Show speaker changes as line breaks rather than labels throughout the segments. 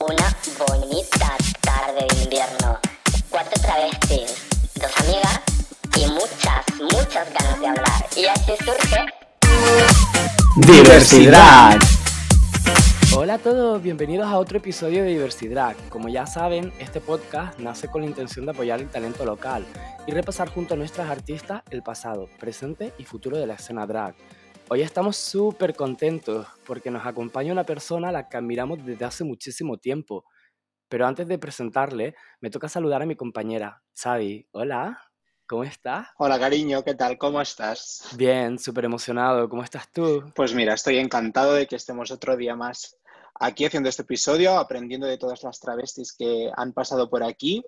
una bonita tarde de invierno. Cuatro travestis, dos amigas y muchas, muchas ganas de hablar. Y así surge
Diversidad.
Hola a todos, bienvenidos a otro episodio de Diversidad. Como ya saben, este podcast nace con la intención de apoyar el talento local y repasar junto a nuestras artistas el pasado, presente y futuro de la escena drag. Hoy estamos súper contentos porque nos acompaña una persona a la que admiramos desde hace muchísimo tiempo. Pero antes de presentarle, me toca saludar a mi compañera, Xavi. Hola, ¿cómo estás?
Hola, cariño, ¿qué tal? ¿Cómo estás?
Bien, súper emocionado. ¿Cómo estás tú?
Pues mira, estoy encantado de que estemos otro día más aquí haciendo este episodio, aprendiendo de todas las travestis que han pasado por aquí.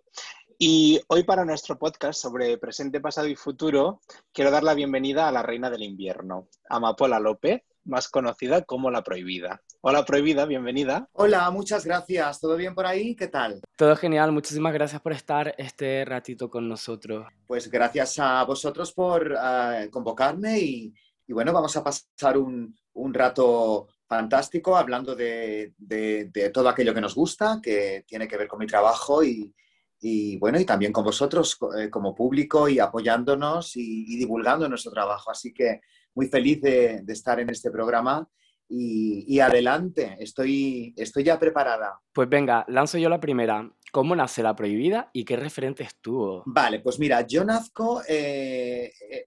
Y hoy para nuestro podcast sobre presente, pasado y futuro, quiero dar la bienvenida a la reina del invierno, Amapola López, más conocida como La Prohibida. Hola Prohibida, bienvenida.
Hola, muchas gracias. ¿Todo bien por ahí? ¿Qué tal?
Todo genial, muchísimas gracias por estar este ratito con nosotros.
Pues gracias a vosotros por uh, convocarme y, y, bueno, vamos a pasar un, un rato fantástico hablando de, de, de, todo aquello que nos gusta, que tiene que ver con mi trabajo y, y bueno, y también con vosotros eh, como público y apoyándonos y, y, divulgando nuestro trabajo. Así que muy feliz de, de estar en este programa y, y, adelante, estoy, estoy ya preparada.
Pues venga, lanzo yo la primera. ¿Cómo nace La Prohibida y qué referentes tuvo?
Vale, pues mira, yo nazco, eh, eh,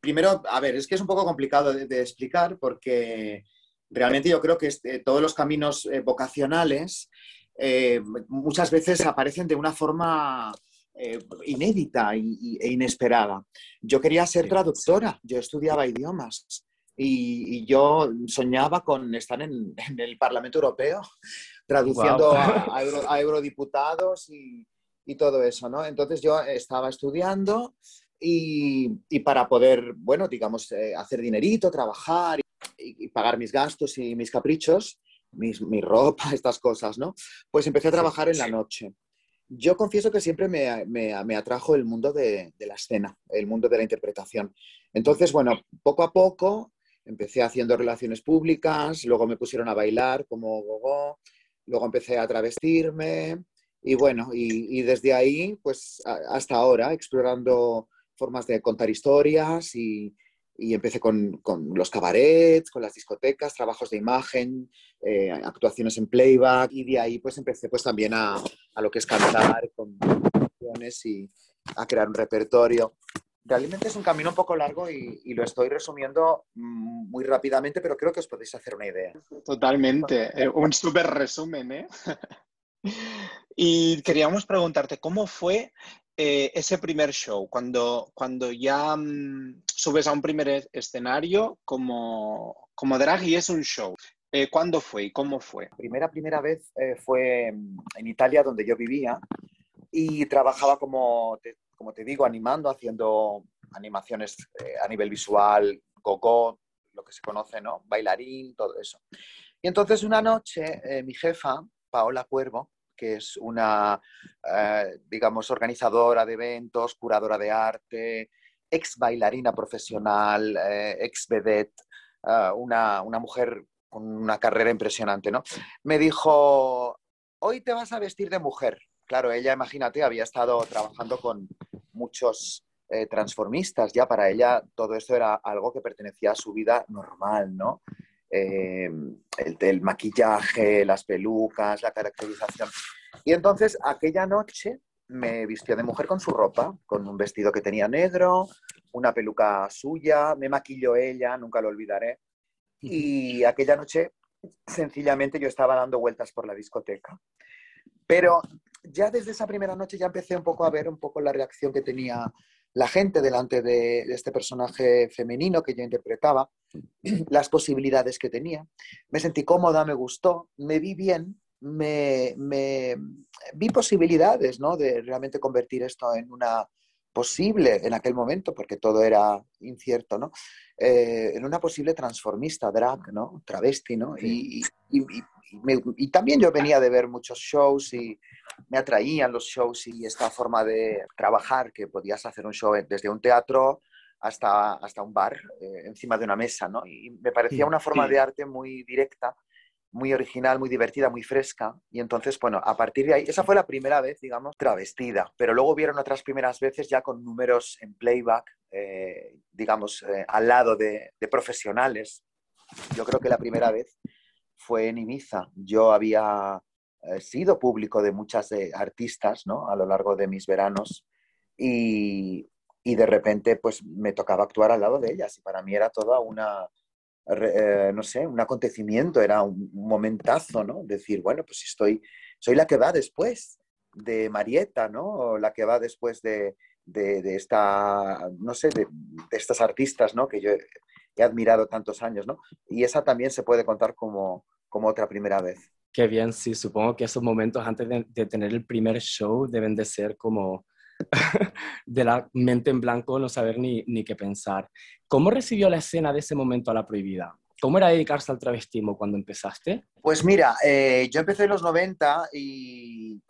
primero, a ver, es que es un poco complicado de, de explicar porque realmente yo creo que este, todos los caminos vocacionales eh, muchas veces aparecen de una forma eh, inédita y, e inesperada. Yo quería ser traductora, yo estudiaba idiomas y, y yo soñaba con estar en, en, el Parlamento Europeo traduciendo wow. a, a, euro, a, eurodiputados y, y, todo eso, ¿no? Entonces yo estaba estudiando y, y para poder, bueno, digamos, eh, hacer dinerito, trabajar y, pagar mis gastos y mis caprichos, mis, mi ropa, estas cosas, ¿no? Pues empecé a trabajar en la noche. Yo confieso que siempre me, me, me atrajo el mundo de, de, la escena, el mundo de la interpretación. Entonces, bueno, poco a poco empecé haciendo relaciones públicas, luego me pusieron a bailar como gogo, luego empecé a travestirme y bueno, y, y desde ahí, pues a, hasta ahora, explorando formas de contar historias y, y empecé con, con, los cabarets, con las discotecas, trabajos de imagen, eh, actuaciones en playback y de ahí pues empecé pues también a, a lo que es cantar con canciones y a crear un repertorio. Realmente es un camino un poco largo y, lo estoy resumiendo muy rápidamente, pero creo que os podéis hacer una idea.
Totalmente, eh, un súper resumen, ¿eh? y queríamos preguntarte, ¿cómo fue eh, ese primer show, cuando, cuando ya mmm, subes a un primer escenario como, como drag es un show. Eh, ¿Cuándo fue y cómo fue?
Primera, primera vez eh, fue en Italia, donde yo vivía, y trabajaba como te, como te digo, animando, haciendo animaciones eh, a nivel visual, gogo, lo que se conoce, ¿no? Bailarín, todo eso. Y entonces una noche eh, mi jefa, Paola Cuervo, que es una, eh, digamos, organizadora de eventos, curadora de arte, ex bailarina profesional, eh, ex vedette, uh, una, una, mujer con una carrera impresionante, ¿no? Me dijo, hoy te vas a vestir de mujer. Claro, ella, imagínate, había estado trabajando con muchos eh, transformistas, ya para ella todo esto era algo que pertenecía a su vida normal, ¿no? Eh, el, el, maquillaje, las pelucas, la caracterización. Y entonces aquella noche me vistió de mujer con su ropa, con un vestido que tenía negro, una peluca suya, me maquilló ella, nunca lo olvidaré. Y aquella noche sencillamente yo estaba dando vueltas por la discoteca. Pero ya desde esa primera noche ya empecé un poco a ver un poco la reacción que tenía la gente delante de, este personaje femenino que yo interpretaba, las posibilidades que tenía. Me sentí cómoda, me gustó, me vi bien, me, me vi posibilidades ¿no? de realmente convertir esto en una posible, en aquel momento, porque todo era incierto, ¿no? Eh, en una posible transformista, drag, ¿no? Travesti, ¿no? Sí. Y, y, y, me, y, también yo venía de ver muchos shows y me atraían los shows y esta forma de trabajar, que podías hacer un show desde un teatro hasta, hasta un bar, eh, encima de una mesa, ¿no? Y me parecía una forma sí. de arte muy directa muy original, muy divertida, muy fresca. Y entonces, bueno, a partir de ahí, esa fue la primera vez, digamos, travestida. Pero luego hubieron otras primeras veces ya con números en playback, eh, digamos, eh, al lado de, profesionales. Yo creo que la primera vez fue en Ibiza. Yo había eh, sido público de muchas artistas, ¿no? A lo largo de mis veranos. Y, y de repente, pues me tocaba actuar al lado de ellas. Y para mí era toda una eh, no sé, un acontecimiento, era un, momentazo, ¿no? Decir, bueno, pues estoy, soy la que va después de Marieta, ¿no? La que va después de, de, esta, no sé, de, estas artistas, ¿no? Que yo he, admirado tantos años, ¿no? Y esa también se puede contar como, como otra primera vez.
Qué bien, sí, supongo que esos momentos antes de, de tener el primer show deben de ser como de la mente en blanco, no saber ni, ni qué pensar. ¿Cómo recibió la escena de ese momento a la prohibida? ¿Cómo era dedicarse al travestismo cuando empezaste?
Pues mira, eh, yo empecé en los 90 y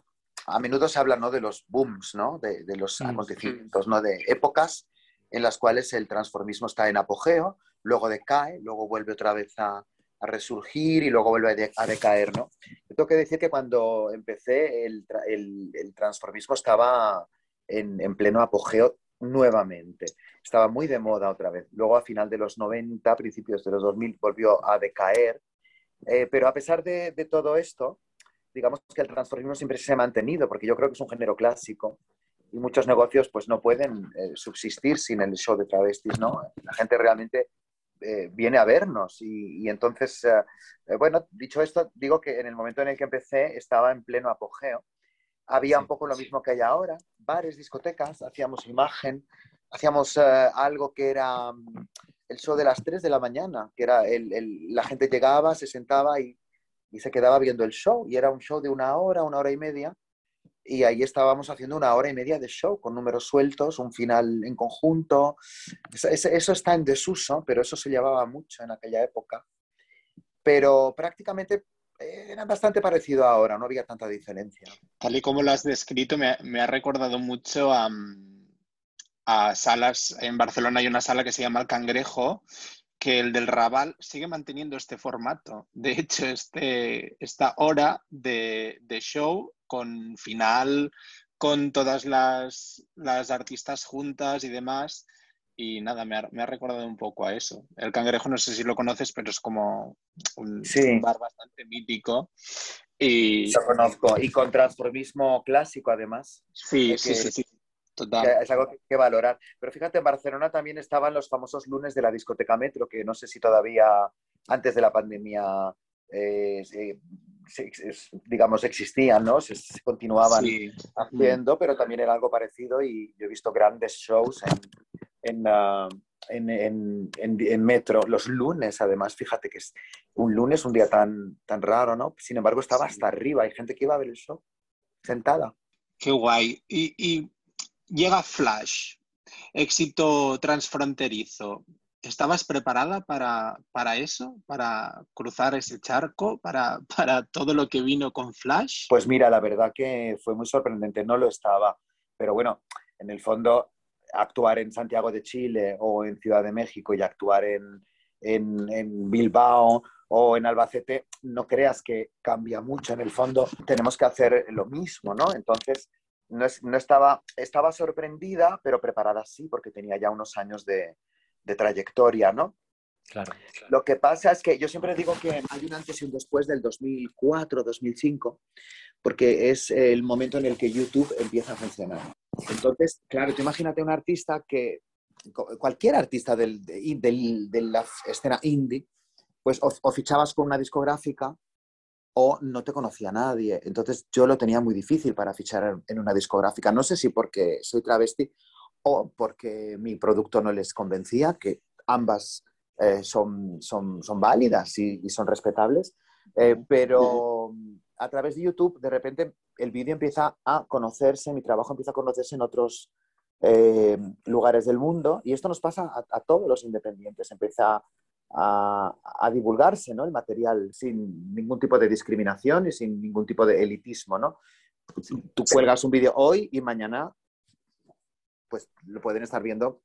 a menudo se habla ¿no? de los booms, ¿no? de, de los acontecimientos, ¿no? de épocas en las cuales el transformismo está en apogeo, luego decae, luego vuelve otra vez a, a resurgir y luego vuelve a, decaer. ¿no? tengo que decir que cuando empecé el, el, el transformismo estaba en, pleno apogeo nuevamente. Estaba muy de moda otra vez. Luego a final de los 90, principios de los 2000, volvió a decaer. Eh, pero a pesar de, todo esto, digamos que el transformismo siempre se ha mantenido, porque yo creo que es un género clásico y muchos negocios pues no pueden eh, subsistir sin el show de travestis, ¿no? La gente realmente eh, viene a vernos y, y entonces, bueno, dicho esto, digo que en el momento en el que empecé estaba en pleno apogeo había un poco lo mismo que hay ahora, bares, discotecas, hacíamos imagen, hacíamos eh, algo que era mm, el show de las 3 de la mañana, que era la gente llegaba, se sentaba y, se quedaba viendo el show, y era un show de una hora, una hora y media, y ahí estábamos haciendo una hora y media de show con números sueltos, un final en conjunto. eso está en desuso, pero eso se llevaba mucho en aquella época. Pero prácticamente era bastante parecido ahora, no había tanta diferencia.
Tal y como lo has descrito, me, ha recordado mucho a, a, salas. En Barcelona hay una sala que se llama El Cangrejo, que el del Raval sigue manteniendo este formato. De hecho, este, esta hora de, de show con final, con todas las, las artistas juntas y demás y nada, me ha, recordado un poco a eso. El cangrejo no sé si lo conoces, pero es como un, bar bastante mítico. Y...
Lo conozco. Y con transformismo clásico, además.
Sí, sí, sí, sí,
Total. Es algo que, valorar. Pero fíjate, en Barcelona también estaban los famosos lunes de la discoteca Metro, que no sé si todavía antes de la pandemia, eh, digamos, existían, ¿no? Se, continuaban haciendo, pero también era algo parecido y yo he visto grandes shows en, Ah, en, en, en, Metro los lunes, además, fíjate que es un lunes, un día tan, tan raro, ¿no? Sin embargo, estaba hasta arriba, hay gente que iba a ver el show sentada.
Qué guay. Y, y llega Flash, éxito transfronterizo. ¿Estabas preparada para, para, eso? ¿Para cruzar ese charco? Para, ¿Para todo lo que vino con Flash?
Pues mira, la verdad que fue muy sorprendente, no lo estaba. Pero bueno, en el fondo actuar en Santiago de Chile o en Ciudad de México y actuar en, en, Bilbao o en Albacete, no creas que cambia mucho. En el fondo tenemos que hacer lo mismo, ¿no? Entonces, no, no estaba, estaba sorprendida, pero preparada sí, porque tenía ya unos años de, de trayectoria, ¿no?
Claro,
Lo que pasa es que yo siempre digo que hay un antes y un después del 2004, 2005, porque es el momento en el que YouTube empieza a funcionar. Entonces, claro, tú imagínate un artista que, cualquier artista del, de la escena indie, pues o, fichabas con una discográfica o no te conocía nadie. Entonces yo lo tenía muy difícil para fichar en una discográfica. No sé si porque soy travesti o porque mi producto no les convencía, que ambas eh, son, son, son, válidas y, son respetables, eh, pero a través de YouTube de repente el vídeo empieza a conocerse, mi trabajo empieza a conocerse en otros eh, lugares del mundo y esto nos pasa a, todos los independientes, empieza a, a, divulgarse ¿no? el material sin ningún tipo de discriminación y sin ningún tipo de elitismo. ¿no? Tú cuelgas un vídeo hoy y mañana pues lo pueden estar viendo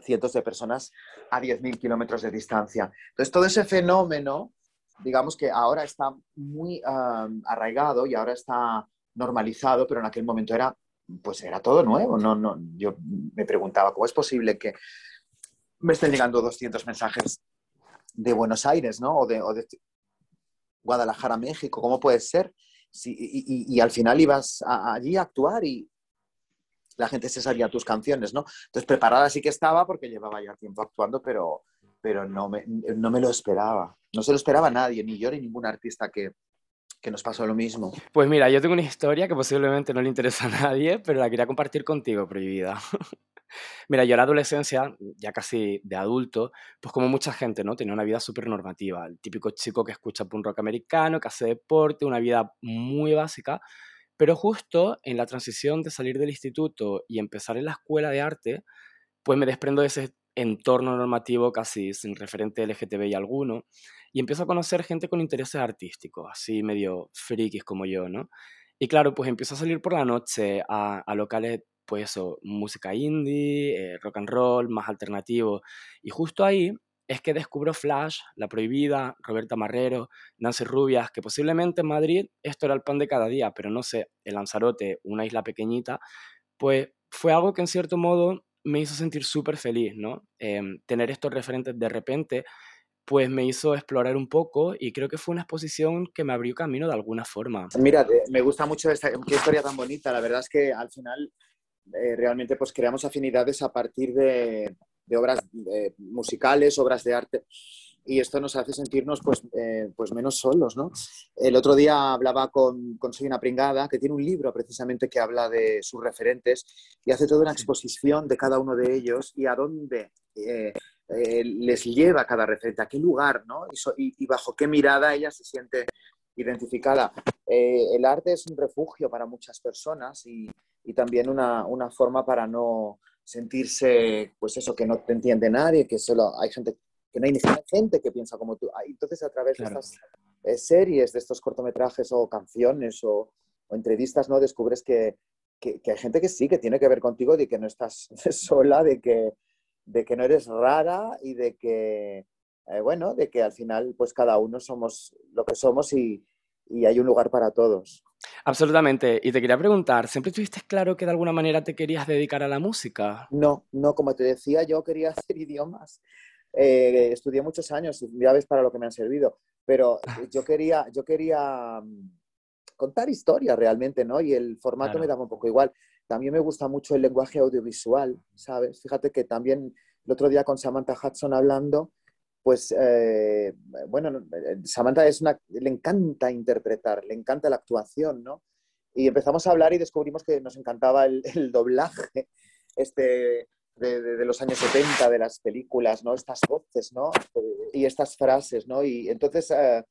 cientos de personas a 10.000 kilómetros de distancia. Entonces, todo ese fenómeno digamos que ahora está muy arraigado y ahora está normalizado, pero en aquel momento era, pues era todo nuevo. No, no, yo me preguntaba, ¿cómo es posible que me estén llegando 200 mensajes de Buenos Aires, ¿no? O de, Guadalajara, México, ¿cómo puede ser? y, al final ibas allí a actuar y la gente se sabía tus canciones, ¿no? Entonces preparada sí que estaba porque llevaba ya tiempo actuando, pero, pero no, me, no me lo esperaba. No se lo esperaba nadie, ni yo ni ningún artista que, que nos pasó lo mismo.
Pues mira, yo tengo una historia que posiblemente no le interesa a nadie, pero la quería compartir contigo, prohibida. Mira, yo en la adolescencia, ya casi de adulto, pues como mucha gente, ¿no? Tenía una vida súper normativa. El típico chico que escucha punk rock americano, que hace deporte, una vida muy básica. Pero justo en la transición de salir del instituto y empezar en la escuela de arte, pues me desprendo de ese entorno normativo casi sin referente LGTBI alguno y empiezo a conocer gente con intereses artísticos, así medio frikis como yo, ¿no? Y claro, pues empiezo a salir por la noche a, locales pues eso, música indie, eh, rock and roll, más alternativo. Y justo ahí es que descubro Flash, La Prohibida, Roberta Marrero, Nancy Rubias, que posiblemente en Madrid esto era el pan de cada día, pero no sé, el Lanzarote, una isla pequeñita, pues fue algo que en cierto modo me hizo sentir súper feliz, ¿no? Em, tener estos referentes de repente, pues me hizo explorar un poco y creo que fue una exposición que me abrió camino de alguna forma.
Mira, me gusta mucho esta qué historia tan bonita. La verdad es que al final eh, realmente pues creamos afinidades a partir de, obras eh, musicales, obras de arte y esto nos hace sentirnos pues, eh, pues menos solos, ¿no? El otro día hablaba con, con Soy una pringada, que tiene un libro precisamente que habla de sus referentes y hace toda una exposición de cada uno de ellos y a dónde les lleva cada referente, a qué lugar, ¿no? Y, y, bajo qué mirada ella se siente identificada. el arte es un refugio para muchas personas y, y también una, una, forma para no sentirse, pues eso, que no te entiende nadie, que solo hay gente, que no hay ni gente que piensa como tú. Entonces, a través de estas eh, series, de estos cortometrajes o canciones o, o entrevistas, ¿no? Descubres que, que, hay gente que sí, que tiene que ver contigo, de que no estás sola, de que, de que no eres rara y de que, eh, bueno, de que al final, pues cada uno somos lo que somos y, y hay un lugar para todos.
Absolutamente. Y te quería preguntar, ¿siempre tuviste claro que de alguna manera te querías dedicar a la música?
No, no, como te decía, yo quería hacer idiomas. Eh, estudié muchos años, ya ves para lo que me han servido, pero yo quería, yo quería mm, contar historias realmente, ¿no? Y el formato me daba un poco igual. También me gusta mucho el lenguaje audiovisual, ¿sabes? Fíjate que también el otro día con Samantha Hudson hablando, pues eh, bueno, eh, Samantha es una, le encanta interpretar, le encanta la actuación, ¿no? Y empezamos a hablar y descubrimos que nos encantaba el, doblaje este, de, los años 70 de las películas, ¿no? Estas voces, ¿no? Y estas frases, ¿no? Y entonces eh,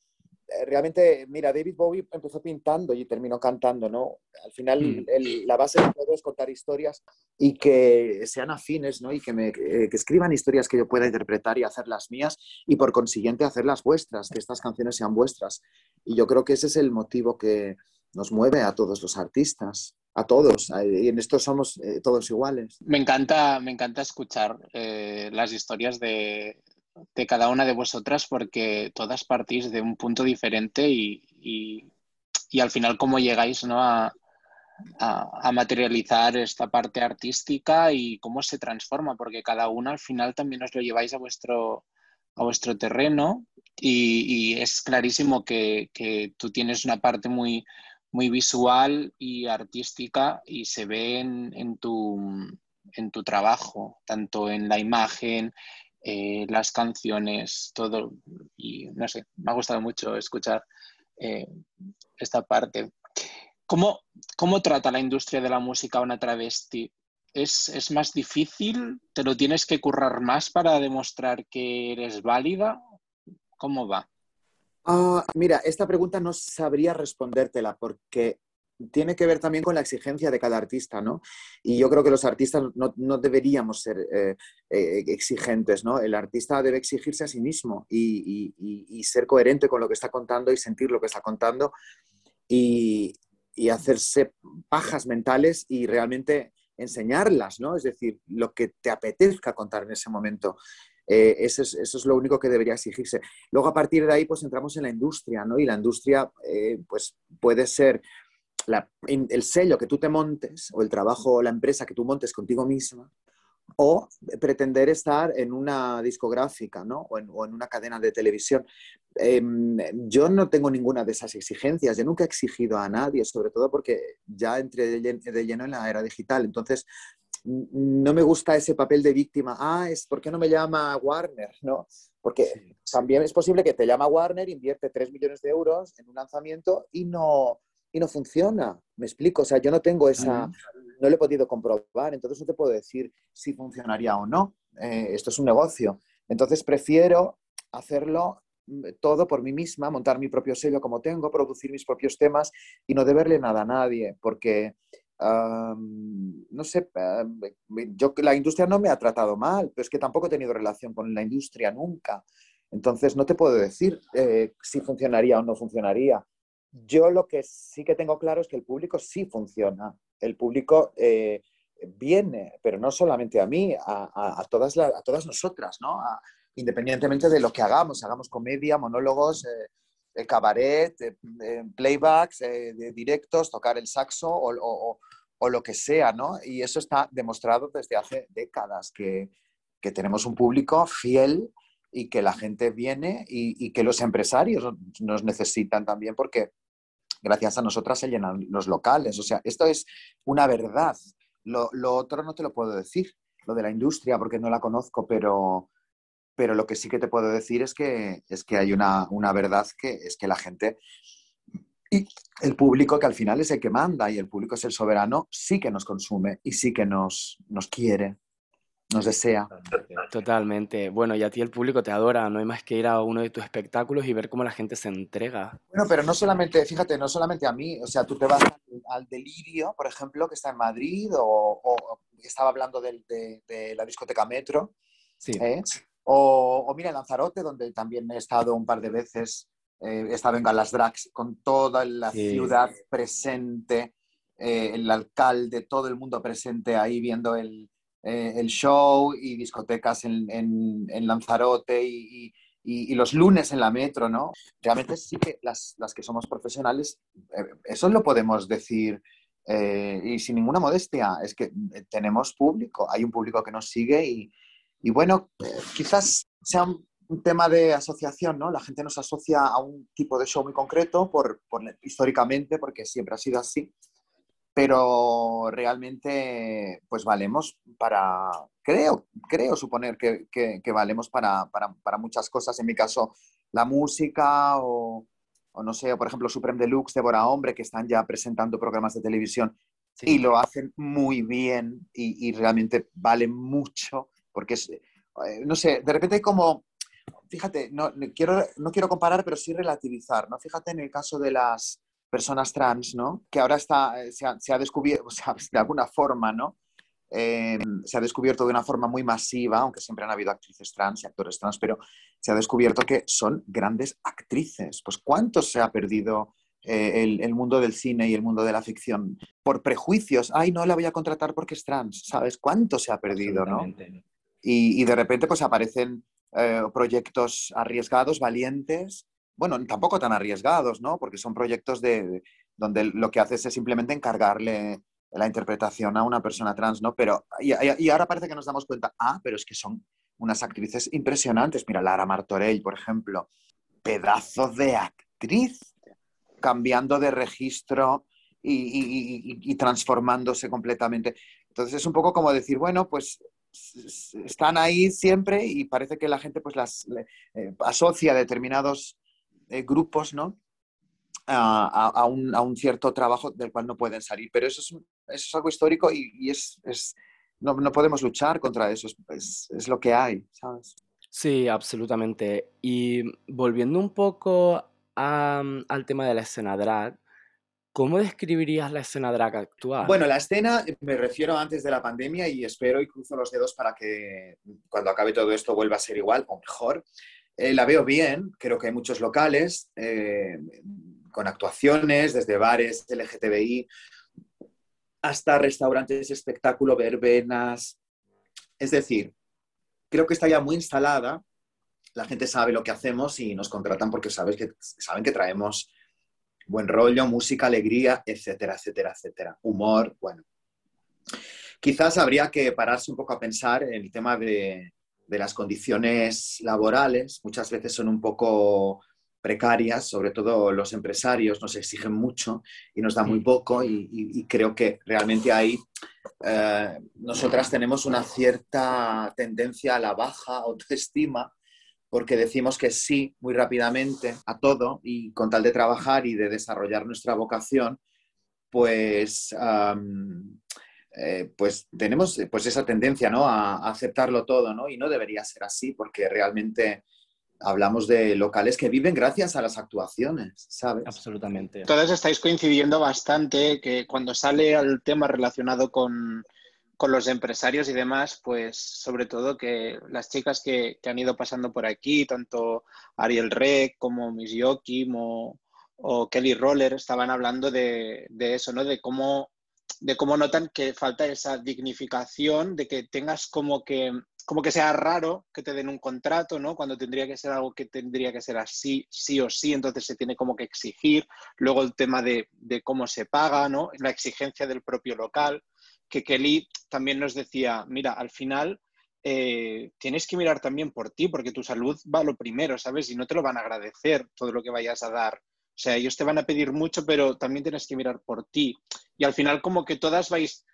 eh, realmente, mira, David Bowie empezó pintando y terminó cantando, ¿no? Al final, mm. la base de todo es contar historias y que sean afines, ¿no? Y que, me, eh, que escriban historias que yo pueda interpretar y hacer las mías y por consiguiente hacer las vuestras, que estas canciones sean vuestras. Y yo creo que ese es el motivo que nos mueve a todos los artistas, a todos, y en esto somos eh, todos iguales.
Me encanta, me encanta escuchar las historias de, de cada una de vosotras porque todas partís de un punto diferente y, al final cómo llegáis ¿no? a, materializar esta parte artística y cómo se transforma, porque cada una al final también os lo lleváis a vuestro, a vuestro terreno y, es clarísimo que, tú tienes una parte muy, muy visual y artística y se ve en, en, tu, en tu trabajo, tanto en la imagen, eh, las canciones, todo. Y no sé, me ha gustado mucho escuchar eh, esta parte. ¿Cómo, ¿Cómo, trata la industria de la música una travesti? ¿Es, ¿Es, más difícil? ¿Te lo tienes que currar más para demostrar que eres válida? ¿Cómo va?
Ah, mira, esta pregunta no sabría respondértela porque tiene que ver también con la exigencia de cada artista, ¿no? Y yo creo que los artistas no, deberíamos ser eh, eh, exigentes, ¿no? El artista debe exigirse a sí mismo y, ser coherente con lo que está contando y sentir lo que está contando y, hacerse pajas mentales y realmente enseñarlas, ¿no? Es decir, lo que te apetezca contar en ese momento. Eh, eso, es, lo único que debería exigirse. Luego, a partir de ahí, pues entramos en la industria, ¿no? Y la industria, eh, pues puede ser el sello que tú te montes o el trabajo o la empresa que tú montes contigo misma o pretender estar en una discográfica ¿no? o, en, una cadena de televisión. Em, yo no tengo ninguna de esas exigencias, yo nunca he exigido a nadie, sobre todo porque ya entré de lleno en la era digital. Entonces, no me gusta ese papel de víctima. Ah, es ¿por qué no me llama Warner? ¿no? Porque también es posible que te llama Warner, invierte 3 millones de euros en un lanzamiento y no, y no funciona. Me explico, o sea, yo no tengo esa, no lo he podido comprobar, entonces no te puedo decir si funcionaría o no. Eh, esto es un negocio. Entonces prefiero hacerlo mm, todo por mí misma, montar mi propio sello como tengo, producir mis propios temas y no deberle nada a nadie, porque no sé, yo la industria no me ha tratado mal, pero es que tampoco he tenido relación con la industria nunca. Entonces no te puedo decir eh, si funcionaría o no funcionaría. Yo lo que sí que tengo claro es que el público sí funciona. El público eh, viene, pero no solamente a mí, a, todas, a todas nosotras, ¿no? independientemente de lo que hagamos, hagamos comedia, monólogos, eh, cabaret, playbacks, directos, tocar el saxo o, lo que sea, ¿no? Y eso está demostrado desde hace décadas, que, tenemos un público fiel y que la gente viene y, y, que los empresarios nos necesitan también porque gracias a nosotras se llenan los locales. O sea, esto es una verdad. Lo, otro no te lo puedo decir, lo de la industria, porque no la conozco, pero, pero lo que sí que te puedo decir es que, es que hay una, una verdad que es que la gente y el público, que al final es el que manda y el público es el soberano, sí que nos consume y sí que nos, nos quiere nos desea.
Totalmente. Bueno, y a ti el público te adora, no hay más que ir a uno de tus espectáculos y ver cómo la gente se entrega.
Bueno, pero no solamente, fíjate, no solamente a mí, o sea, tú te vas al, Delirio, por ejemplo, que está en Madrid, o, estaba hablando de, la discoteca Metro, sí. ¿eh? O, mira, en Lanzarote, donde también he estado un par de veces, eh, he estado en Galas Drags, con toda la ciudad presente, eh, el alcalde, todo el mundo presente ahí viendo el, eh, el show y discotecas en, en, Lanzarote y, y, los lunes en la metro, ¿no? Realmente sí que las, las que somos profesionales, eh, eso lo podemos decir eh, y sin ninguna modestia, es que tenemos público, hay un público que nos sigue y, y bueno, quizás sea un, tema de asociación, ¿no? La gente nos asocia a un tipo de show muy concreto por, por, históricamente, porque siempre ha sido así pero realmente pues valemos para, creo, creo suponer que, que, valemos para, para, para, muchas cosas, en mi caso la música o, o, no sé, por ejemplo Supreme Deluxe, Débora Hombre, que están ya presentando programas de televisión y lo hacen muy bien y, y realmente vale mucho porque es, eh, no sé, de repente como, fíjate, no, quiero, no quiero comparar, pero sí relativizar, ¿no? Fíjate en el caso de las personas trans, ¿no? Que ahora está, eh, se, ha, descubierto, de alguna forma, ¿no? Eh, se ha descubierto de una forma muy masiva, aunque siempre han habido actrices trans y actores trans, pero se ha descubierto que son grandes actrices. Pues ¿cuánto se ha perdido eh, el, mundo del cine y el mundo de la ficción por prejuicios? Ay, no la voy a contratar porque es trans, ¿sabes? ¿Cuánto se ha perdido, no? Y, y, de repente pues aparecen proyectos arriesgados, valientes, bueno, tampoco tan arriesgados, ¿no? Porque son proyectos de, donde lo que haces es simplemente encargarle la interpretación a una persona trans, ¿no? Pero, y, ahora parece que nos damos cuenta, ah, pero es que son unas actrices impresionantes. Mira, Lara Martorell, por ejemplo, pedazo de actriz, cambiando de registro y, transformándose completamente. Entonces es un poco como decir, bueno, pues están ahí siempre y parece que la gente pues las eh, asocia determinados eh, grupos, ¿no? A, un, cierto trabajo del cual no pueden salir. Pero eso es, es algo histórico y, es, no, podemos luchar contra eso, es, lo que hay, ¿sabes?
Sí, absolutamente. Y volviendo un poco al tema de la escena drag, ¿cómo describirías la escena drag actual?
Bueno, la escena me refiero antes de la pandemia y espero y cruzo los dedos para que cuando acabe todo esto vuelva a ser igual o mejor. Eh, la veo bien, creo que hay muchos locales eh, con actuaciones, desde bares LGTBI hasta restaurantes, espectáculo, verbenas. Es decir, creo que está ya muy instalada. La gente sabe lo que hacemos y nos contratan porque sabes que, saben que traemos buen rollo, música, alegría, etcétera, etcétera, etcétera. Humor, bueno. Quizás habría que pararse un poco a pensar en el tema de, de las condiciones laborales. Muchas veces son un poco precarias, sobre todo los empresarios nos exigen mucho y nos dan muy poco y, creo que realmente ahí eh, nosotras tenemos una cierta tendencia a la baja autoestima porque decimos que sí muy rápidamente a todo y con tal de trabajar y de desarrollar nuestra vocación, pues, eh, pues tenemos pues esa tendencia ¿no? a, a, aceptarlo todo ¿no? y no debería ser así porque realmente hablamos de locales que viven gracias a las actuaciones, ¿sabes?
Absolutamente.
Todos estáis coincidiendo bastante que cuando sale el tema relacionado con, los empresarios y demás, pues sobre todo que las chicas que, han ido pasando por aquí, tanto Ariel Rec como Miss Joachim o, Kelly Roller, estaban hablando de, de, eso, ¿no? De cómo, de cómo notan que falta esa dignificación, de que tengas como que como que sea raro que te den un contrato, ¿no? Cuando tendría que ser algo que tendría que ser así, sí o sí, entonces se tiene como que exigir. Luego el tema de, cómo se paga, ¿no? La exigencia del propio local, que Kelly también nos decía, mira, al final eh, tienes que mirar también por ti, porque tu salud va lo primero, ¿sabes? Y no te lo van a agradecer todo lo que vayas a dar. O sea, ellos te van a pedir mucho, pero también tienes que mirar por ti. Y al final como que todas vais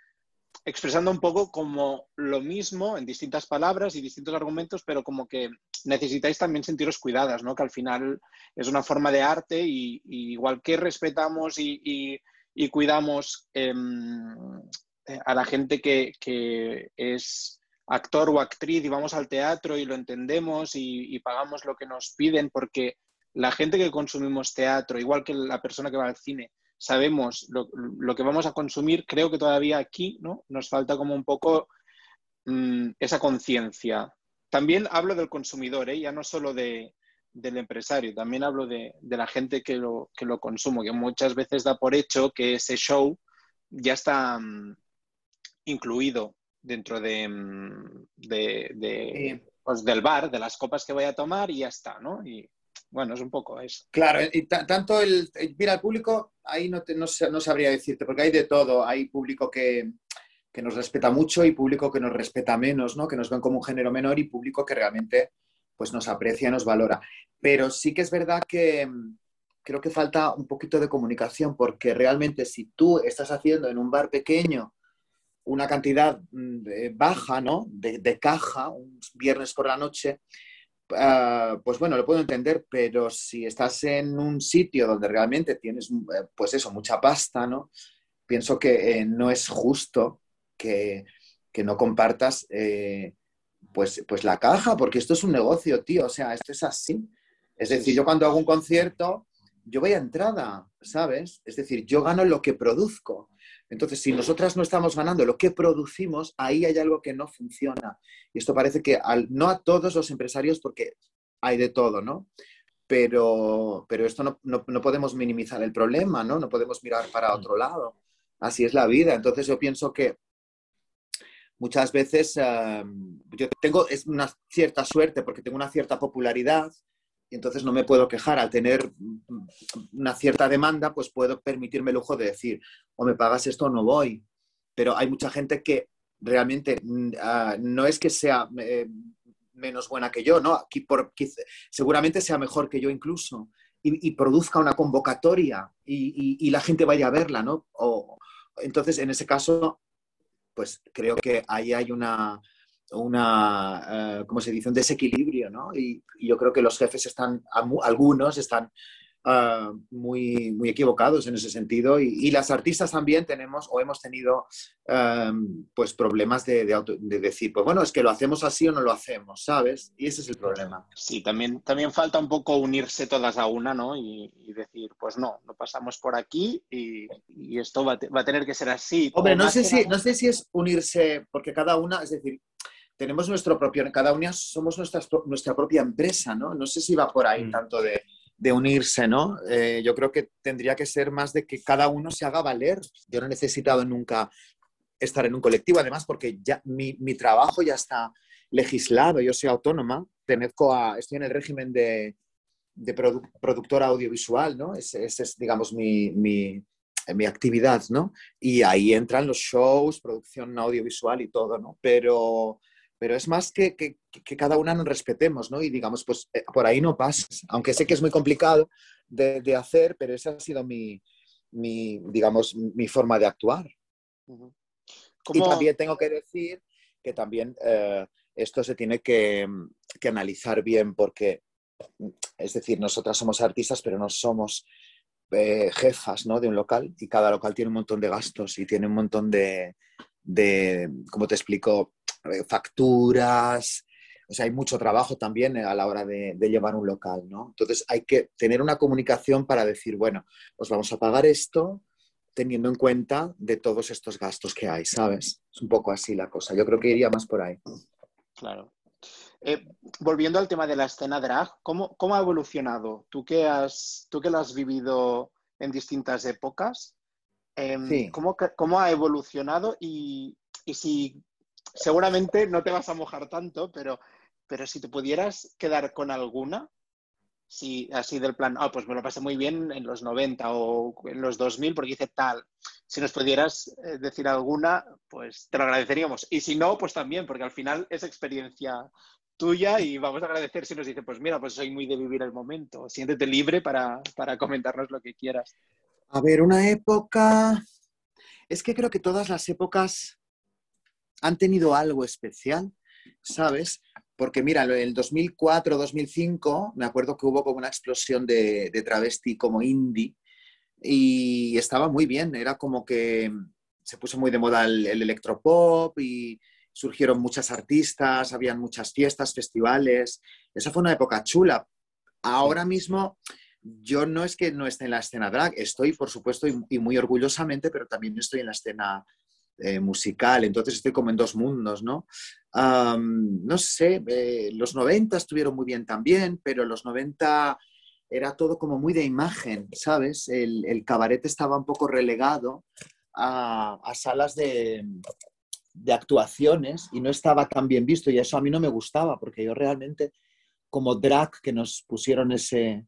expresando un poco como lo mismo en distintas palabras y distintos argumentos, pero como que necesitáis también sentiros cuidadas, ¿no? Que al final es una forma de arte y, igual que respetamos y, cuidamos em, a la gente que, es actor o actriz y vamos al teatro y lo entendemos y, pagamos lo que nos piden porque la gente que consumimos teatro, igual que la persona que va al cine, sabemos lo, que vamos a consumir, creo que todavía aquí ¿no? nos falta como un poco mm, esa conciencia. También hablo del consumidor, ¿eh? ya no solo de, del empresario, también hablo de, la gente que lo, que lo consumo, que muchas veces da por hecho que ese show ya está mm, incluido dentro de, mm, pues, del bar, de las copas que voy a tomar y ya está, ¿no? Y, bueno, es un poco eso.
Claro, y tanto el. Mira, el público, ahí no, no, sabría decirte, porque hay de todo. Hay público que, nos respeta mucho y público que nos respeta menos, ¿no? Que nos ven como un género menor y público que realmente pues, nos aprecia y nos valora. Pero sí que es verdad que mm, creo que falta un poquito de comunicación, porque realmente si tú estás haciendo en un bar pequeño una cantidad mm, baja, ¿no? De, de caja, un viernes por la noche, Ah, pues bueno, lo puedo entender, pero si estás en un sitio donde realmente tienes, eh, pues eso, mucha pasta, ¿no? Pienso que eh, no es justo que, no compartas eh, pues, pues la caja, porque esto es un negocio, tío, o sea, esto es así. Es decir, yo cuando hago un concierto, yo voy a entrada, ¿sabes? Es decir, yo gano lo que produzco. Entonces, si nosotras no estamos ganando lo que producimos, ahí hay algo que no funciona. Y esto parece que no a todos los empresarios, porque hay de todo, ¿no? Pero, pero esto no, no, podemos minimizar el problema, ¿no? No podemos mirar para otro lado. Así es la vida. Entonces, yo pienso que muchas veces eh, yo tengo es una cierta suerte porque tengo una cierta popularidad y entonces no me puedo quejar. Al tener una cierta demanda, pues puedo permitirme el lujo de decir, o me pagas esto o no voy. Pero hay mucha gente que realmente mm, ah, no es que sea eh, menos buena que yo, ¿no? Aquí por, seguramente sea mejor que yo incluso. Y, produzca una convocatoria y, la gente vaya a verla, ¿no? O, entonces, en ese caso, pues creo que ahí hay una, una, eh, ¿cómo se dice?, un desequilibrio, ¿no? Y, yo creo que los jefes están, algunos están ah, muy, muy equivocados en ese sentido y, las artistas también tenemos o hemos tenido em, pues problemas de, de, decir, pues bueno, es que lo hacemos así o no lo hacemos, ¿sabes? Y ese es el problema.
Sí, también, también falta un poco unirse todas a una, ¿no? Y, decir, pues no, no pasamos por aquí y, y esto va, va, a tener que ser así.
Hombre, no sé, si, no sé si es unirse, porque cada una, es decir, tenemos nuestro propio, cada una somos nuestra, nuestra propia empresa, ¿no? No sé si va por ahí mm. tanto de, de, unirse, ¿no? Eh, yo creo que tendría que ser más de que cada uno se haga valer. Yo no he necesitado nunca estar en un colectivo, además porque ya mi, mi trabajo ya está legislado, yo soy autónoma, a, estoy en el régimen de, de productora audiovisual, ¿no? Esa es, digamos, mi, mi, mi, actividad, ¿no? Y ahí entran los shows, producción audiovisual y todo, ¿no? Pero, pero es más que, que, que cada una nos respetemos, ¿no? Y digamos, pues eh, por ahí no pases, aunque sé que es muy complicado de, de hacer, pero esa ha sido mi, mi, digamos, mi forma de actuar. Y también tengo que decir que también eh, esto se tiene que, que, analizar bien porque, es decir, nosotras somos artistas, pero no somos eh, jefas ¿no? de un local y cada local tiene un montón de gastos y tiene un montón de, de ¿cómo te explico? Eh, facturas, o sea, hay mucho trabajo también a la hora de, de, llevar un local, ¿no? Entonces hay que tener una comunicación para decir, bueno, pues vamos a pagar esto, teniendo en cuenta de todos estos gastos que hay, ¿sabes? Es un poco así la cosa. Yo creo que iría más por ahí.
Claro. Eh, volviendo al tema de la escena drag, ¿cómo, cómo ha evolucionado? ¿Tú que, has, tú que lo has vivido en distintas épocas, eh, sí. ¿cómo, ¿cómo, ha evolucionado? Y, y, si seguramente no te vas a mojar tanto, pero, pero si te pudieras quedar con alguna, si así del plan, ah, pues me lo pasé muy bien en los 90 o en los 2000 porque hice tal. Si nos pudieras eh, decir alguna, pues te lo agradeceríamos. Y si no, pues también, porque al final es experiencia tuya y vamos a agradecer si nos dice, pues mira, pues soy muy de vivir el momento. Siéntete libre para, para comentarnos lo que quieras.
A ver, una época... Es que creo que todas las épocas han tenido algo especial, ¿sabes? Porque mira, en el 2004, 2005, me acuerdo que hubo como una explosión de, de travesti como indie y estaba muy bien, era como que se puso muy de moda el, el electropop y surgieron muchas artistas, habían muchas fiestas, festivales. Esa fue una época chula. Ahora mismo yo no es que no esté en la escena drag, estoy por supuesto y muy orgullosamente, pero también estoy en la escena eh, musical, entonces estoy como en dos mundos, ¿no? No sé, eh, los 90 estuvieron muy bien también, pero los 90 era todo como muy de imagen, ¿sabes? El, el cabaret estaba un poco relegado a, a salas de, de, actuaciones y no estaba tan bien visto y eso a mí no me gustaba porque yo realmente como drag que nos pusieron ese,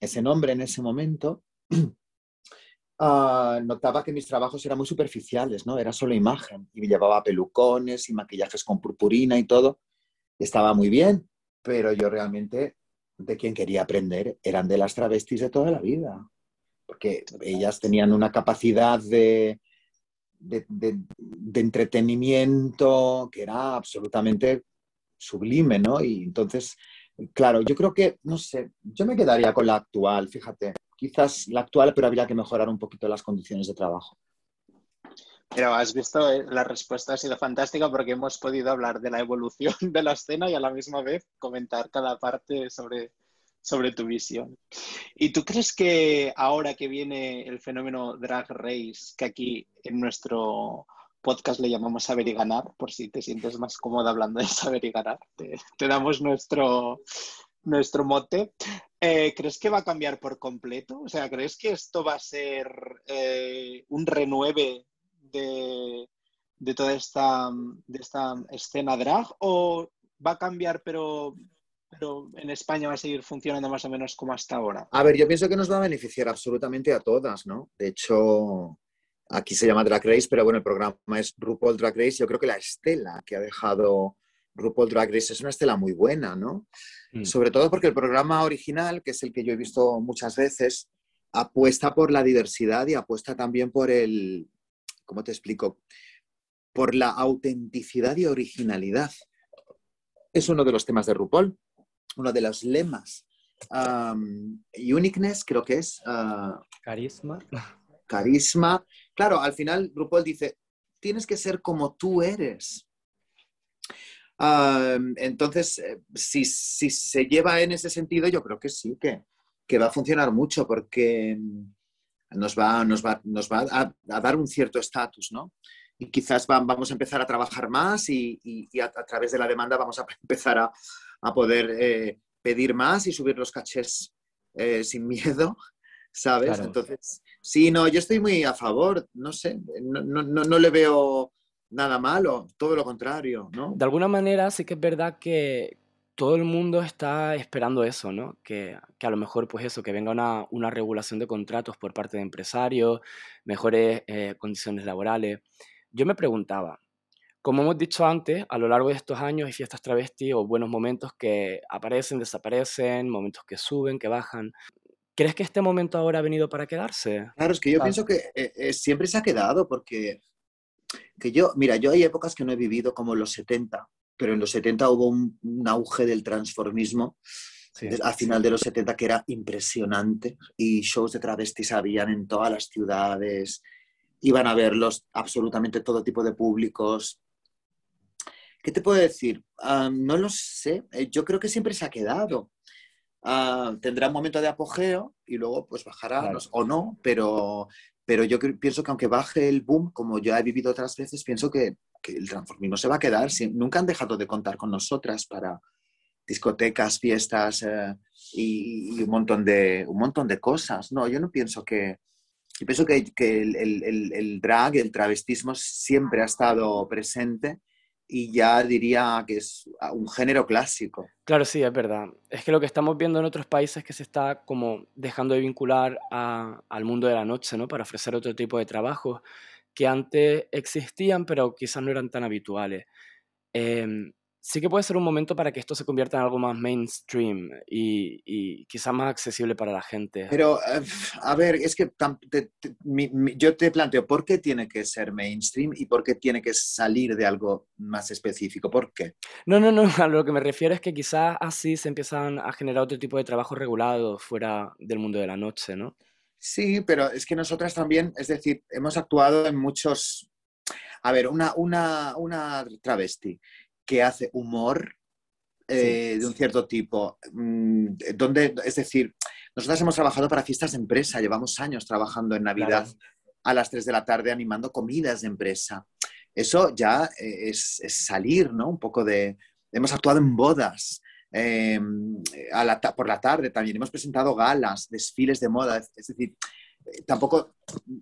ese nombre en ese momento, uh, notaba que mis trabajos eran muy superficiales, ¿no? Era solo imagen. Y llevaba pelucones y maquillajes con purpurina y todo. Estaba muy bien, pero yo realmente de quien quería aprender eran de las travestis de toda la vida. Porque ellas tenían una capacidad de, de, de, de entretenimiento que era absolutamente sublime, ¿no? Y entonces, claro, yo creo que, no sé, yo me quedaría con la actual, fíjate quizás la actual, pero habría que mejorar un poquito las condiciones de trabajo.
Pero has visto, eh, la respuesta ha sido fantástica porque hemos podido hablar de la evolución de la escena y a la misma vez comentar cada parte sobre, sobre tu visión. ¿Y tú crees que ahora que viene el fenómeno Drag Race, que aquí en nuestro podcast le llamamos Saber y Ganar, por si te sientes más cómoda hablando de Saber y Ganar, te, te damos nuestro, nuestro mote, eh, ¿crees que va a cambiar por completo? O sea, ¿crees que esto va a ser eh, un renueve de, de, toda esta, de esta escena drag o va a cambiar pero, pero en España va a seguir funcionando más o menos como hasta ahora?
A ver, yo pienso que nos va a beneficiar absolutamente a todas, ¿no? De hecho, aquí se llama Drag Race, pero bueno, el programa es RuPaul Drag Race. Yo creo que la estela que ha dejado RuPaul Drag Race es una estela muy buena, ¿no? Mm. Sobre todo porque el programa original, que es el que yo he visto muchas veces, apuesta por la diversidad y apuesta también por el, ¿cómo te explico? Por la autenticidad y originalidad. Es uno de los temas de RuPaul, uno de los lemas. Um, uniqueness, creo que es. Uh,
carisma.
Carisma. Claro, al final RuPaul dice, tienes que ser como tú eres. Uh, entonces, eh, si, si, se lleva en ese sentido, yo creo que sí, que, que va a funcionar mucho porque nos va, nos va, nos va a, a dar un cierto estatus, ¿no? Y quizás va, vamos a empezar a trabajar más y, y, y a, a, través de la demanda vamos a empezar a, a poder eh, pedir más y subir los cachés eh, sin miedo, ¿sabes? Claro. Entonces, sí, no, yo estoy muy a favor, no sé, no, no, no le veo nada malo, todo lo contrario, ¿no?
De alguna manera sí que es verdad que todo el mundo está esperando eso, ¿no? Que, que a lo mejor, pues eso, que venga una, una, regulación de contratos por parte de empresarios, mejores eh, condiciones laborales. Yo me preguntaba, como hemos dicho antes, a lo largo de estos años hay fiestas travesti o buenos momentos que aparecen, desaparecen, momentos que suben, que bajan. ¿Crees que este momento ahora ha venido para quedarse?
Claro, es que yo pienso que eh, eh, siempre se ha quedado porque que yo, mira, yo hay épocas que no he vivido como los 70, pero en los 70 hubo un, auge del transformismo sí, al final de los 70 que era impresionante y shows de travestis habían en todas las ciudades, iban a verlos absolutamente todo tipo de públicos, ¿Qué te puedo decir? Uh, no lo sé. Eh, yo creo que siempre se ha quedado. Uh, tendrá un momento de apogeo y luego pues bajará claro. o no, pero, pero yo pienso que aunque baje el boom, como yo he vivido otras veces, pienso que, que el transformismo se va a quedar. Si, nunca han dejado de contar con nosotras para discotecas, fiestas eh, y, y, un, montón de, un montón de cosas. No, yo no pienso que... Yo pienso que, que el, el, el drag, el travestismo siempre ha estado presente y ya diría que es un género clásico.
Claro, sí, es verdad. Es que lo que estamos viendo en otros países es que se está como dejando de vincular a, al mundo de la noche, ¿no? Para ofrecer otro tipo de trabajos que antes existían, pero quizás no eran tan habituales. Eh, sí que puede ser un momento para que esto se convierta en algo más mainstream y, y quizás más accesible para la gente.
Pero, uh, a ver, es que te, te, mi, mi, yo te planteo, ¿por qué tiene que ser mainstream y por qué tiene que salir de algo más específico? ¿Por qué?
No, no, no, a lo que me refiero es que quizás así se empiezan a generar otro tipo de trabajo regulado fuera del mundo de la noche, ¿no?
Sí, pero es que nosotras también, es decir, hemos actuado en muchos... A ver, una, una, una travesti que hace humor eh, sí, de un cierto tipo. Mm, donde, es decir, nosotros hemos trabajado para fiestas de empresa, llevamos años trabajando en Navidad claro. a las 3 de la tarde animando comidas de empresa. Eso ya es, es salir, ¿no? Un poco de... Hemos actuado en bodas. Eh, a la, por la tarde también hemos presentado galas, desfiles de moda, es, decir, eh, tampoco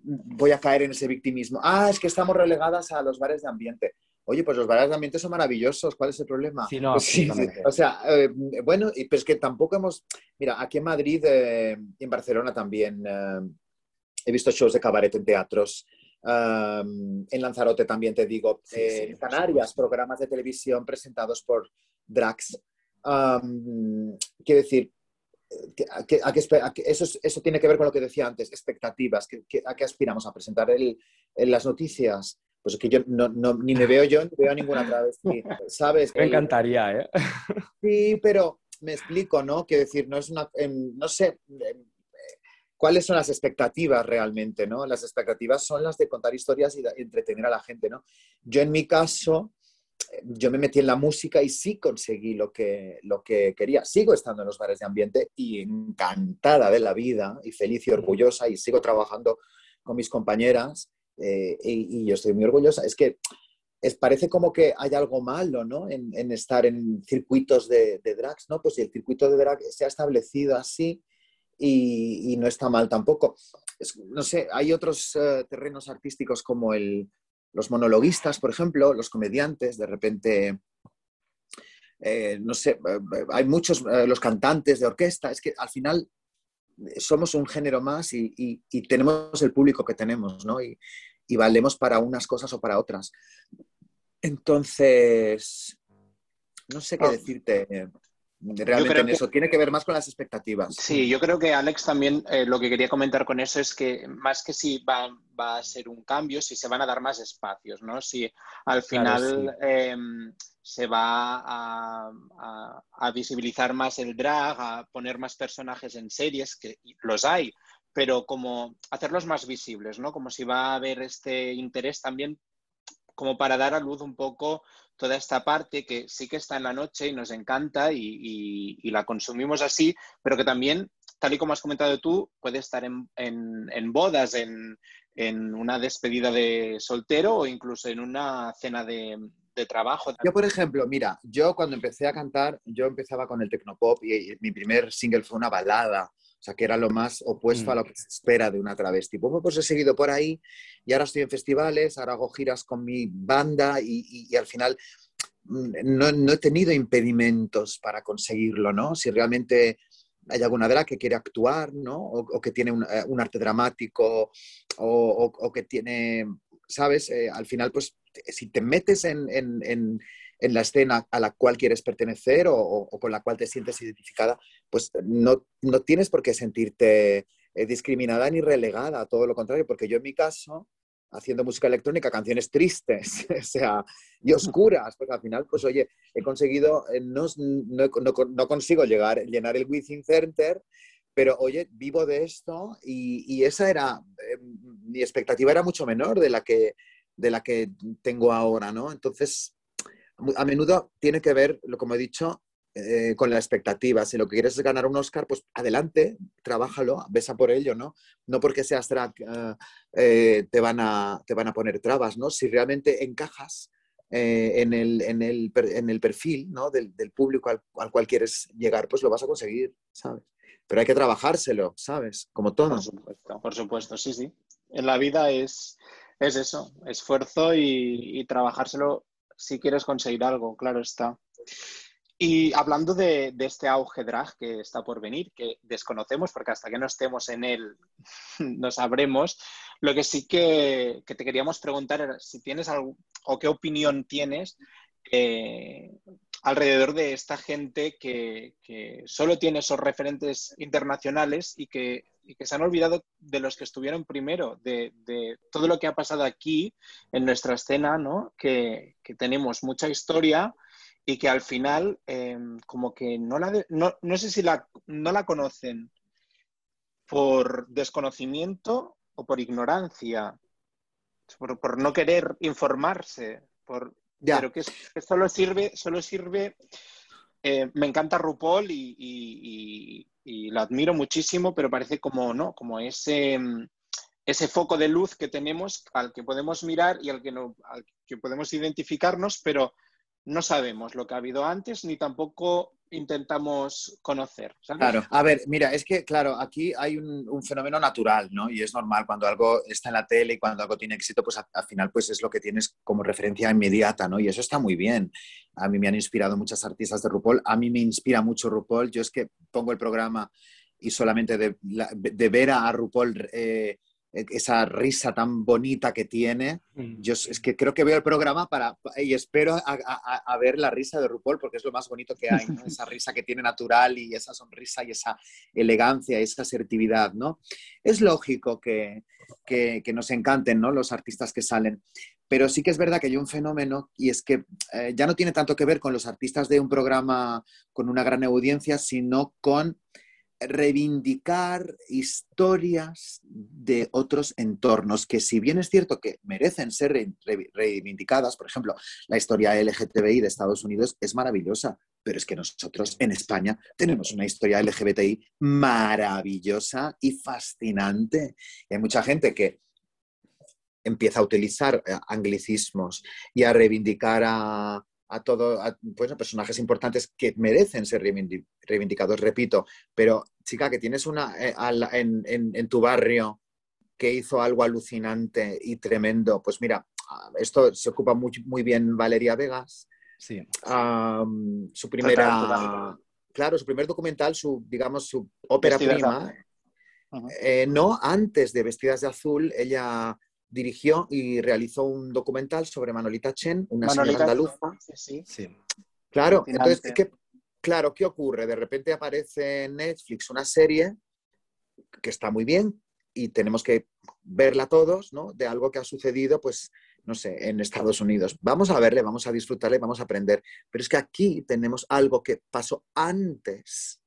voy a caer en ese victimismo. Ah, es que estamos relegadas a los bares de ambiente. Oye, pues los bares de ambiente son maravillosos, ¿cuál es el problema?
Sí, no,
pues sí, sí. O sea, eh, bueno, y pues que tampoco hemos... Mira, aquí en Madrid eh, y en Barcelona también eh, he visto shows de cabaret en teatros. Um, en Lanzarote también te digo, en Canarias, programas de televisión presentados por drags. Um, quiero decir, a que, a que, a que eso, eso, tiene que ver con lo que decía antes, expectativas, ¿a qué aspiramos? ¿A presentar el, en las noticias? Pues es que yo no, no, ni me veo yo ni veo a ninguna travesti, ¿sabes?
Me encantaría, ¿eh?
Sí, pero me explico, ¿no? Quiero decir, no es una, no sé, cuáles son las expectativas realmente, ¿no? Las expectativas son las de contar historias y de entretener a la gente, ¿no? Yo en mi caso, yo me metí en la música y sí conseguí lo que, lo que quería. Sigo estando en los bares de ambiente y encantada de la vida y feliz y orgullosa y sigo trabajando con mis compañeras eh, y, yo estoy muy orgullosa. Es que es, parece como que hay algo malo ¿no? en, estar en circuitos de, drags, ¿no? Pues si el circuito de drag se ha establecido así y, no está mal tampoco. No sé, hay otros uh, terrenos artísticos como el, los monologuistas, por ejemplo, los comediantes, de repente, eh, no sé, hay muchos, eh, los cantantes de orquesta, es que al final somos un género más y, y, y tenemos el público que tenemos, ¿no? Y, y, valemos para unas cosas o para otras. Entonces, no sé qué oh. decirte realmente en eso. Que... Tiene que ver más con las expectativas.
Sí, yo creo que Alex también eh, lo que quería comentar con eso es que más que si va, va, a ser un cambio, si se van a dar más espacios, ¿no? Si al final claro, sí. eh, se va a, a, a, visibilizar más el drag, a poner más personajes en series, que los hay, pero como hacerlos más visibles, ¿no? Como si va a haber este interés también como para dar a luz un poco toda esta parte que sí que está en la noche y nos encanta y, y, y la consumimos así, pero que también, tal y como has comentado tú, puede estar en, en, en bodas, en, en, una despedida de soltero o incluso en una cena de, de trabajo.
Yo, por ejemplo, mira, yo cuando empecé a cantar, yo empezaba con el tecnopop y, y mi primer single fue una balada O sea, que era lo más opuesto a
Mm.
lo que se espera de una travesti. Pues, pues he seguido por ahí y ahora estoy en festivales, ahora hago giras con mi banda y, y- y al final mm, no, no he tenido impedimentos para conseguirlo, ¿no? Si realmente hay alguna drag que quiere actuar, ¿no? O, o que tiene un, eh, un arte dramático o, o- o que tiene, ¿sabes? Eh, al final, pues, si te metes en, en- en- en la escena a la cual quieres pertenecer o, o- con la cual te sientes identificada, pues no, no tienes por qué sentirte eh, discriminada ni relegada, todo lo contrario, porque yo en mi caso, haciendo música electrónica, canciones tristes, o sea, y oscuras, pues al final, pues oye, he conseguido, eh, no, no- no- no consigo llegar, llenar el Within Center, pero oye, vivo de esto y, y esa era, eh, mi expectativa era mucho menor de la que, de la que tengo ahora, ¿no? Entonces, a menudo tiene que ver, como he dicho, eh, con la expectativa. Si lo que quieres es ganar un Oscar, pues adelante, trabájalo, besa por ello, ¿no? No porque seas drag eh, eh, te, van a, te van a poner trabas, ¿no? Si realmente encajas eh, en, el, en, el, en el perfil ¿no? del, del público al, al cual quieres llegar, pues lo vas a conseguir, ¿sabes? Pero hay que trabajárselo, ¿sabes? Como todo.
Por supuesto, por supuesto, sí, sí. En la vida es, es eso, esfuerzo y trabajárselo si quieres conseguir algo, claro está. Y hablando de, este auge drag que está por venir, que desconocemos porque hasta que no estemos en él no sabremos, lo que sí que, que te queríamos preguntar era si tienes algo o qué opinión tienes eh, alrededor de esta gente que, que solo tiene esos referentes internacionales y que, y que se han olvidado de los que estuvieron primero, de, de todo lo que ha pasado aquí en nuestra escena, ¿no? Que, que tenemos mucha historia y que al final eh, como que no la de- no, no sé si la, no la conocen por desconocimiento o por ignorancia, por, por no querer informarse, por,
Ya.
pero que, que solo sirve, solo sirve. Eh, me encanta RuPaul y, y, y- la admiro muchísimo, pero parece como no, como ese, mm, ese foco de luz que tenemos al que podemos mirar y al que, no, al que podemos identificarnos, pero no sabemos lo que ha habido antes ni tampoco intentamos conocer. ¿sabes?
Claro, a ver, mira, es que, claro, aquí hay un, fenómeno natural, ¿no? Y es normal, cuando algo está en la tele y cuando algo tiene éxito, pues a- al final pues es lo que tienes como referencia inmediata, ¿no? Y eso está muy bien. A mí me han inspirado muchas artistas de RuPaul, a mí me inspira mucho RuPaul, yo es que pongo el programa y solamente de, de ver a RuPaul eh, esa risa tan bonita que tiene,
Mm.
yo es que creo que veo el programa para, y espero a, a- a ver la risa de RuPaul porque es lo más bonito que hay, ¿no? Esa risa que tiene natural y esa sonrisa y esa elegancia, esa asertividad, ¿no? Es lógico que, que- que nos encanten, ¿no? Los artistas que salen. Pero sí que es verdad que hay un fenómeno y es que eh, ya no tiene tanto que ver con los artistas de un programa con una gran audiencia, sino con reivindicar historias de otros entornos que si bien es cierto que merecen ser re- re- reivindicadas, por ejemplo, la historia LGTBI de Estados Unidos es maravillosa, pero es que nosotros en España tenemos una historia LGBTI maravillosa y fascinante. Y hay mucha gente que empieza a utilizar eh, anglicismos y a reivindicar a, a todo, a, pues, a personajes importantes que merecen ser reivindi- reivindicados, repito, pero chica, que tienes una eh, en, en- en tu barrio que hizo algo alucinante y tremendo, pues mira, ah, esto se ocupa muy, muy bien Valeria Vegas.
Sí.
Su primera, claro, su primer documental, su, digamos, su ópera
Vestidas
prima, eh, no antes de Vestidas de Azul, ella dirigió y realizó un documental sobre Manolita Chen, una
Manolita,
señora andaluza.
Sí, sí.
Sí.
Claro, entonces, ¿qué, claro, ¿qué ocurre? De repente aparece en Netflix una serie que está muy bien y tenemos que verla todos, ¿no? De algo que ha sucedido, pues, no sé, en Estados Unidos. Vamos a verle, vamos a disfrutarle, vamos a aprender. Pero es que aquí tenemos algo que pasó antes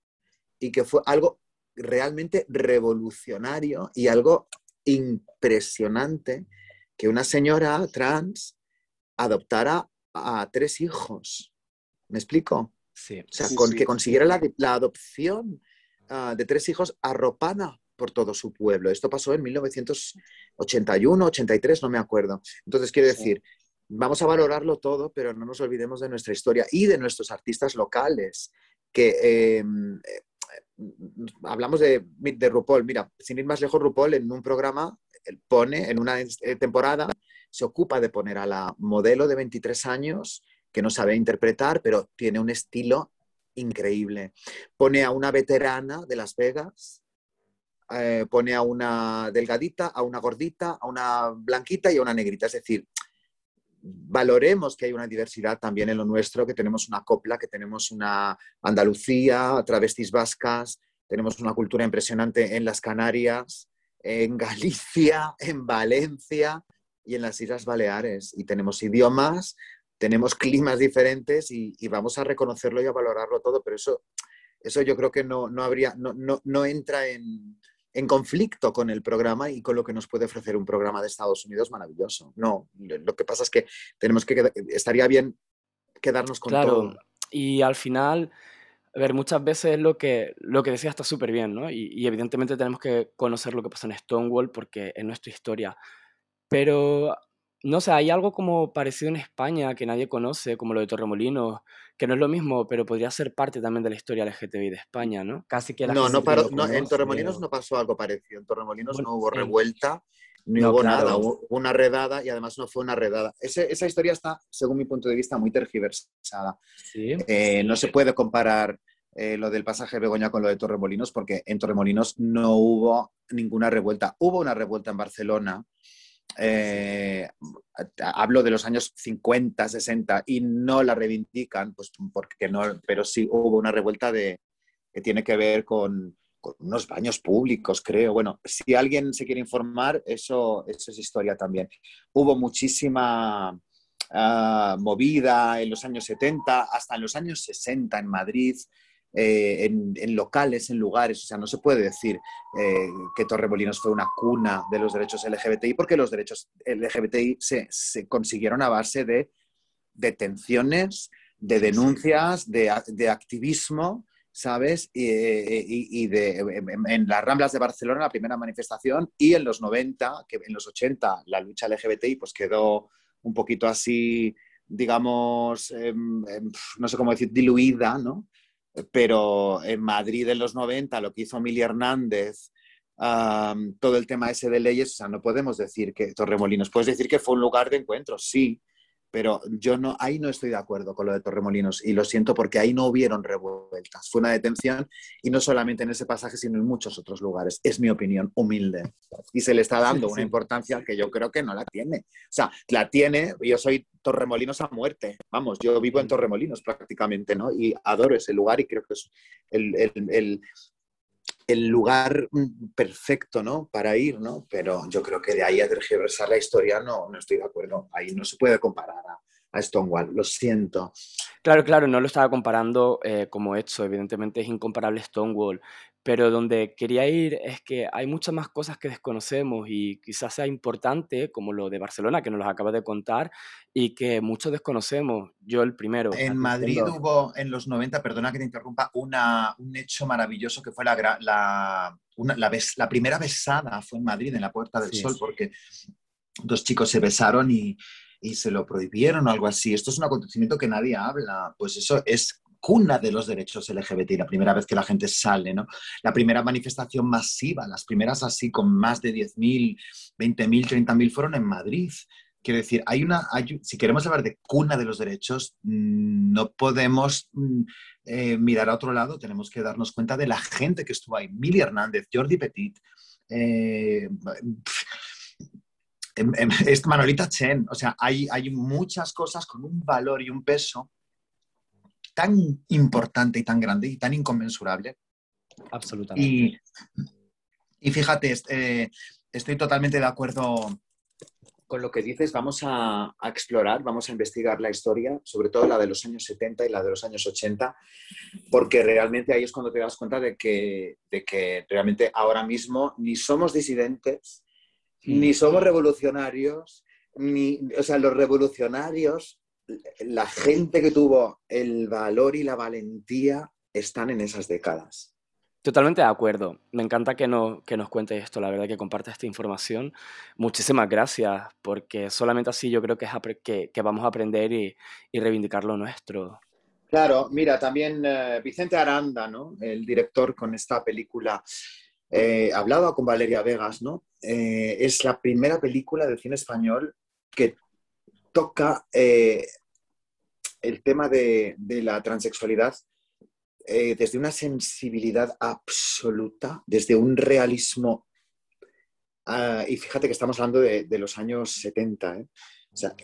y que fue algo realmente revolucionario y algo impresionante que una señora trans adoptara a tres hijos. ¿Me explico?
Sí.
O sea,
Sí,
con
sí.
que consiguiera la, la adopción ah, de tres hijos arropada por todo su pueblo. Esto pasó en 1981, 83, no me acuerdo. Entonces, quiero
Sí.
decir, vamos a valorarlo todo, pero no nos olvidemos de nuestra historia y de nuestros artistas locales, que eh, hablamos de, de RuPaul, mira, sin ir más lejos, RuPaul en un programa pone, en una temporada, se ocupa de poner a la modelo de 23 años que no sabe interpretar, pero tiene un estilo increíble. Pone a una veterana de Las Vegas, eh, pone a una delgadita, a una gordita, a una blanquita y a una negrita. Es decir, valoremos que hay una diversidad también en lo nuestro, que tenemos una copla, que tenemos una Andalucía, travestis vascas, tenemos una cultura impresionante en las Canarias, en Galicia, en Valencia y en las Islas Baleares. Y tenemos idiomas, tenemos climas diferentes y, vamos a reconocerlo y a valorarlo todo, pero eso, eso yo creo que no, no habría, no, no, no entra en, en conflicto con el programa y con lo que nos puede ofrecer un programa de Estados Unidos maravilloso. No, lo que pasa es que tenemos que, estaría bien quedarnos con
claro,
todo.
Y al final, a ver, muchas veces lo que, lo que decía está súper bien, ¿no? Y, y, evidentemente tenemos que conocer lo que pasa en Stonewall porque es nuestra historia. Pero no sé, hay algo como parecido en España que nadie conoce, como lo de Torremolinos, que no es lo mismo, pero podría ser parte también de la historia LGTBI de España, ¿no?
Casi que No, no, paró, no en Torremolinos no pasó algo parecido. En Torremolinos no hubo revuelta, ni hubo nada, hubo una redada y además no fue una redada. esa historia está, según mi punto de vista, muy tergiversada. ¿Sí? Eh, no se puede comparar eh, lo del pasaje de Begoña con lo de Torremolinos porque en Torremolinos no hubo ninguna revuelta. Hubo una revuelta en Barcelona eh, hablo de los años 50, 60 y no la reivindican, pues porque no, pero sí hubo una revuelta de, que tiene que ver con, unos baños públicos, creo. Bueno, si alguien se quiere informar, eso, eso es historia también. Hubo muchísima ah, movida en los años 70, hasta en los años 60 en Madrid. Eh, en, locales, en lugares. O sea, no se puede decir eh, que Torremolinos fue una cuna de los derechos LGBTI, porque los derechos LGBTI se, se consiguieron a base de detenciones, de denuncias, de, de activismo. ¿Sabes? Y, de, en, las Ramblas de Barcelona, la primera manifestación, y en los 90, que en los 80 la lucha LGBTI pues quedó un poquito así, digamos, em, em, no sé cómo decir, diluida, ¿no? Pero en Madrid en los 90, lo que hizo Mili Hernández, todo el tema ese de leyes, o sea, no podemos decir que Torremolinos, puedes decir que fue un lugar de encuentro, sí, pero yo no, ahí no estoy de acuerdo con lo de Torremolinos y lo siento porque ahí no hubieron revueltas. Fue una detención y no solamente en ese pasaje, sino en muchos otros lugares. Es mi opinión humilde. Y se le está dando una importancia que yo creo que no la tiene. O sea, la tiene, yo soy Torremolinos a muerte. Vamos, yo vivo en Torremolinos prácticamente, ¿no? Y adoro ese lugar y creo que es el, el, el lugar perfecto, ¿no? Para ir, ¿no? Pero yo creo que de ahí a tergiversar la historia no, no estoy de acuerdo. Ahí no se puede comparar a, Stonewall, lo siento.
Claro, claro, no lo estaba comparando eh, como hecho, evidentemente es incomparable Stonewall, pero donde quería ir es que hay muchas más cosas que desconocemos y quizás sea importante, como lo de Barcelona, que nos lo acabas de contar, y que muchos desconocemos. Yo el primero.
En Madrid hubo en los 90, perdona que te interrumpa, una, un hecho maravilloso que fue la, la, la, la, primera besada, fue en Madrid, en la Puerta del Sol, porque dos chicos se besaron y, y se lo prohibieron o algo así. Esto es un acontecimiento que nadie habla. Pues eso es cuna de los derechos LGBT, la primera vez que la gente sale, ¿no? La primera manifestación masiva, las primeras así con más de 10.000, 20.000, 30.000 fueron en Madrid. Quiero decir, hay una, si queremos hablar de cuna de los derechos, mm, no podemos mm, eh, mirar a otro lado, tenemos que darnos cuenta de la gente que estuvo ahí. Mili Hernández, Jordi Petit, eh, em, Manolita Chen, o sea, hay, hay muchas cosas con un valor y un peso tan importante y tan grande y tan inconmensurable.
Absolutamente.
Y, fíjate, eh, estoy totalmente de acuerdo con lo que dices. Vamos a, explorar, vamos a investigar la historia, sobre todo la de los años 70 y la de los años 80, porque realmente ahí es cuando te das cuenta de que, de que realmente ahora mismo ni somos disidentes, ni somos revolucionarios, ni, o sea, los revolucionarios la gente que tuvo el valor y la valentía están en esas décadas.
Totalmente de acuerdo. Me encanta que, no, que nos cuentes esto, la verdad, que compartas esta información. Muchísimas gracias, porque solamente así yo creo que, es que, que vamos a aprender y, y reivindicar lo nuestro.
Claro, mira, también eh, Vicente Aranda, ¿no? El director con esta película, eh, hablaba con Valeria Vegas, ¿no? Eh, es la primera película del cine español que toca el tema de, la transexualidad desde una sensibilidad absoluta, desde un realismo Ah, y fíjate que estamos hablando de, los años 70, ¿eh? o sea,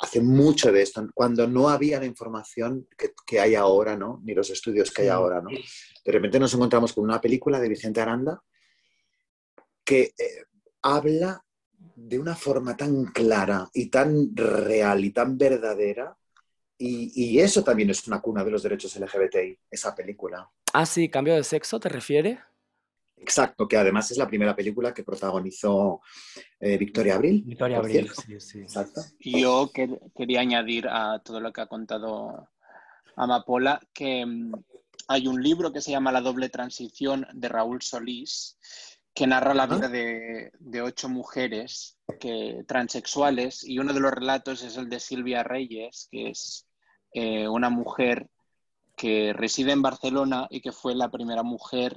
hace mucho de esto, cuando no había la información que, hay ahora, ¿no? Ni los estudios que hay ahora, ¿no? De repente nos encontramos con una película de Vicente Aranda que eh, habla de una forma tan clara y tan real y tan verdadera. Y, y, eso también es una cuna de los derechos LGBTI, esa película.
Ah, sí, cambio de sexo, ¿te refieres?
Exacto, que además es la primera película que protagonizó eh, Victoria Abril.
Victoria Abril, sí, sí.
Exacto.
Yo quería añadir a todo lo que ha contado Amapola que mm, hay un libro que se llama La doble transición de Raúl Solís que narra la vida de, ocho mujeres que, transexuales y uno de los relatos es el de Silvia Reyes, que es eh, una mujer que reside en Barcelona y que fue la primera mujer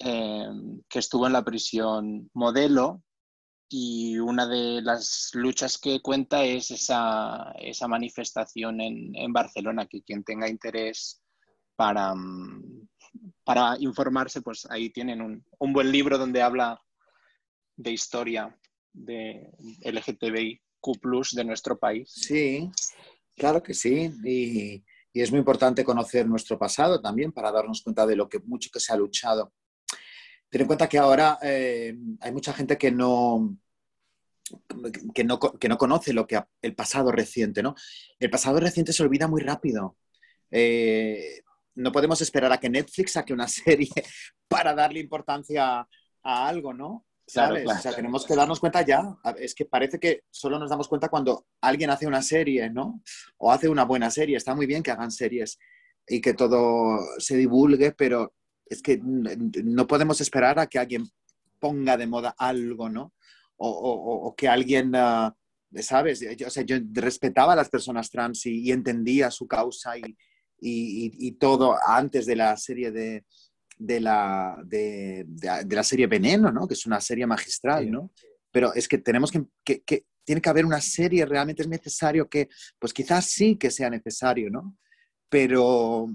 Em, que estuvo en la prisión modelo y una de las luchas que cuenta es esa, esa manifestación en, en, Barcelona, que quien tenga interés para, mm, para informarse, pues ahí tienen un, un, buen libro donde habla de historia de LGTBIQ de nuestro país.
Sí, claro que sí. Y, y, es muy importante conocer nuestro pasado también para darnos cuenta de lo que mucho que se ha luchado Ten en cuenta que ahora eh, hay mucha gente que no, que no, que no conoce lo que el pasado reciente, ¿no? El pasado reciente se olvida muy rápido. Eh, no podemos esperar a que Netflix saque una serie para darle importancia a algo, ¿no? ¿Sabes? O sea, tenemos que darnos cuenta ya. Es que parece que solo nos damos cuenta cuando alguien hace una serie, ¿no? O hace una buena serie. Está muy bien que hagan series y que todo se divulgue, pero es que no podemos esperar a que alguien ponga de moda algo, ¿no? O, que alguien, ah, ¿sabes? Yo, o sea, yo respetaba a las personas trans y, entendía su causa y, todo antes de la serie de, la, de, la serie Veneno, ¿no? Que es una serie magistral, ¿no? Pero es que tenemos que, que, tiene que haber una serie, realmente es necesario que, pues quizás sí que sea necesario, ¿no? Pero,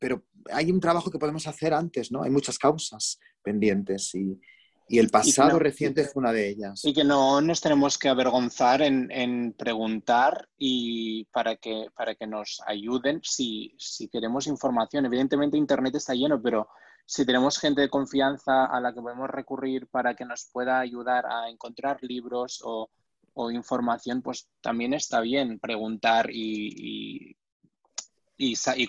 pero hay un trabajo que podemos hacer antes, ¿no? Hay muchas causas pendientes y, el pasado reciente es una de ellas.
Y que no nos tenemos que avergonzar en, preguntar y para que, para que nos ayuden si, queremos información. Evidentemente Internet está lleno, pero si tenemos gente de confianza a la que podemos recurrir para que nos pueda ayudar a encontrar libros o, información, pues también está bien preguntar y, y,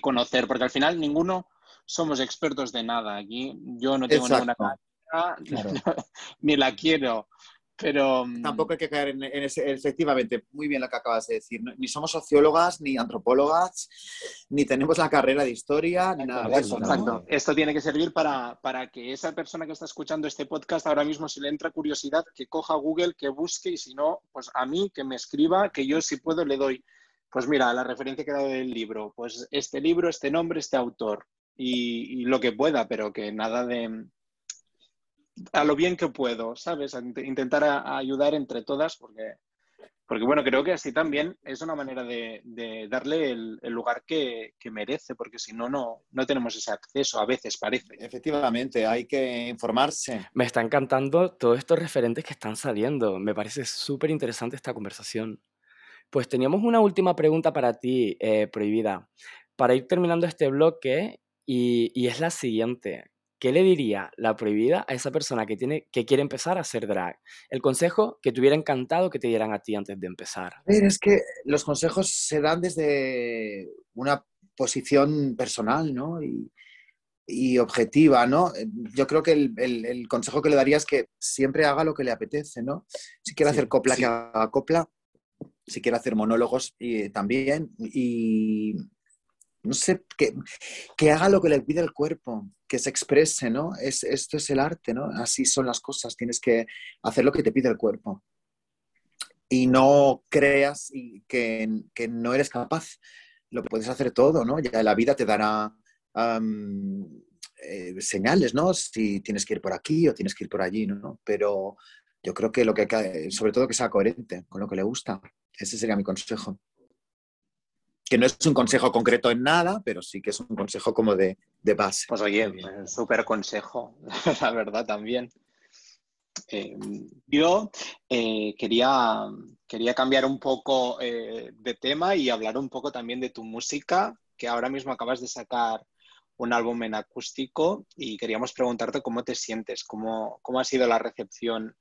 conocer, porque al final ninguno somos expertos de nada. Aquí yo no tengo ninguna carrera, ni la quiero. Pero...
Mm, Tampoco hay que caer en, ese, efectivamente, muy bien lo que acabas de decir. Ni somos sociólogas, ni antropólogas, ni tenemos la carrera de historia, ni nada de eso.
Exacto. Esto tiene que servir para, para, que esa persona que está escuchando este podcast ahora mismo, si le entra curiosidad, que coja Google, que busque y si no, pues a mí, que me escriba, que yo si puedo le doy pues mira, la referencia que he dado del libro, pues este libro, este nombre, este autor y, lo que pueda, pero que nada de a lo bien que puedo, ¿sabes? intentar ayudar entre todas porque, porque, bueno, creo que así también es una manera de, darle el, lugar que, merece, porque si no, no, no tenemos ese acceso, a veces parece.
Efectivamente, hay que informarse.
Me está encantando todos estos referentes que están saliendo. Me parece súper interesante esta conversación. Pues teníamos una última pregunta para ti, eh, Prohibida, para ir terminando este bloque y, es la siguiente. ¿Qué le diría la prohibida a esa persona que, tiene, que quiere empezar a hacer drag? El consejo que te hubiera encantado que te dieran a ti antes de empezar.
Es que los consejos se dan desde una posición personal, ¿no? Y, objetiva, ¿no? Yo creo que el, consejo que le daría es que siempre haga lo que le apetece, ¿no? Si quiere hacer copla, que haga copla si quiere hacer monólogos y, también. Y no sé, que, que, haga lo que le pide el cuerpo, que se exprese, ¿no? Es, esto es el arte, ¿no? Así son las cosas, tienes que hacer lo que te pide el cuerpo. Y no creas que, que no eres capaz. lo puedes hacer todo, ¿no? Ya la vida te dará eh, señales, ¿no? Si tienes que ir por aquí o tienes que ir por allí, ¿no? Pero yo creo que lo que sobre todo que sea coherente con lo que le gusta. Ese sería mi consejo. Que no es un consejo concreto en nada, pero sí que es un consejo como de, base.
Pues oye, súper consejo, la verdad también. Eh, yo eh, quería, quería cambiar un poco de tema y hablar un poco también de tu música, que ahora mismo acabas de sacar un álbum en acústico y queríamos preguntarte cómo te sientes, cómo, cómo ha sido la recepción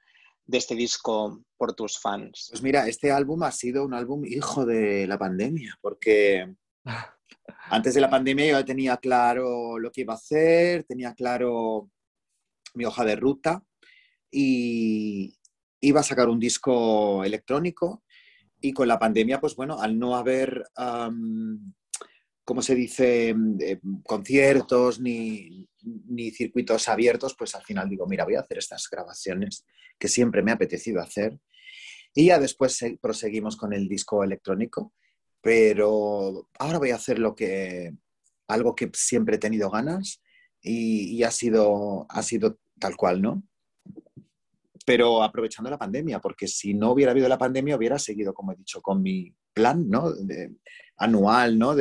de este disco por tus fans.
Pues mira, este álbum ha sido un álbum hijo de la pandemia, porque antes de la pandemia yo tenía claro lo que iba a hacer, tenía claro mi hoja de ruta y iba a sacar un disco electrónico y con la pandemia, pues bueno, al no haber ¿cómo se dice?, mm, conciertos ni, circuitos abiertos, pues al final digo, mira, voy a hacer estas grabaciones que siempre me ha apetecido hacer. Y ya después proseguimos con el disco electrónico, pero ahora voy a hacer lo que, algo que siempre he tenido ganas y, ha, sido, ha sido tal cual, ¿no? Pero aprovechando la pandemia, porque si no hubiera habido la pandemia, hubiera seguido, como he dicho, con mi plan, ¿no? anual, ¿no?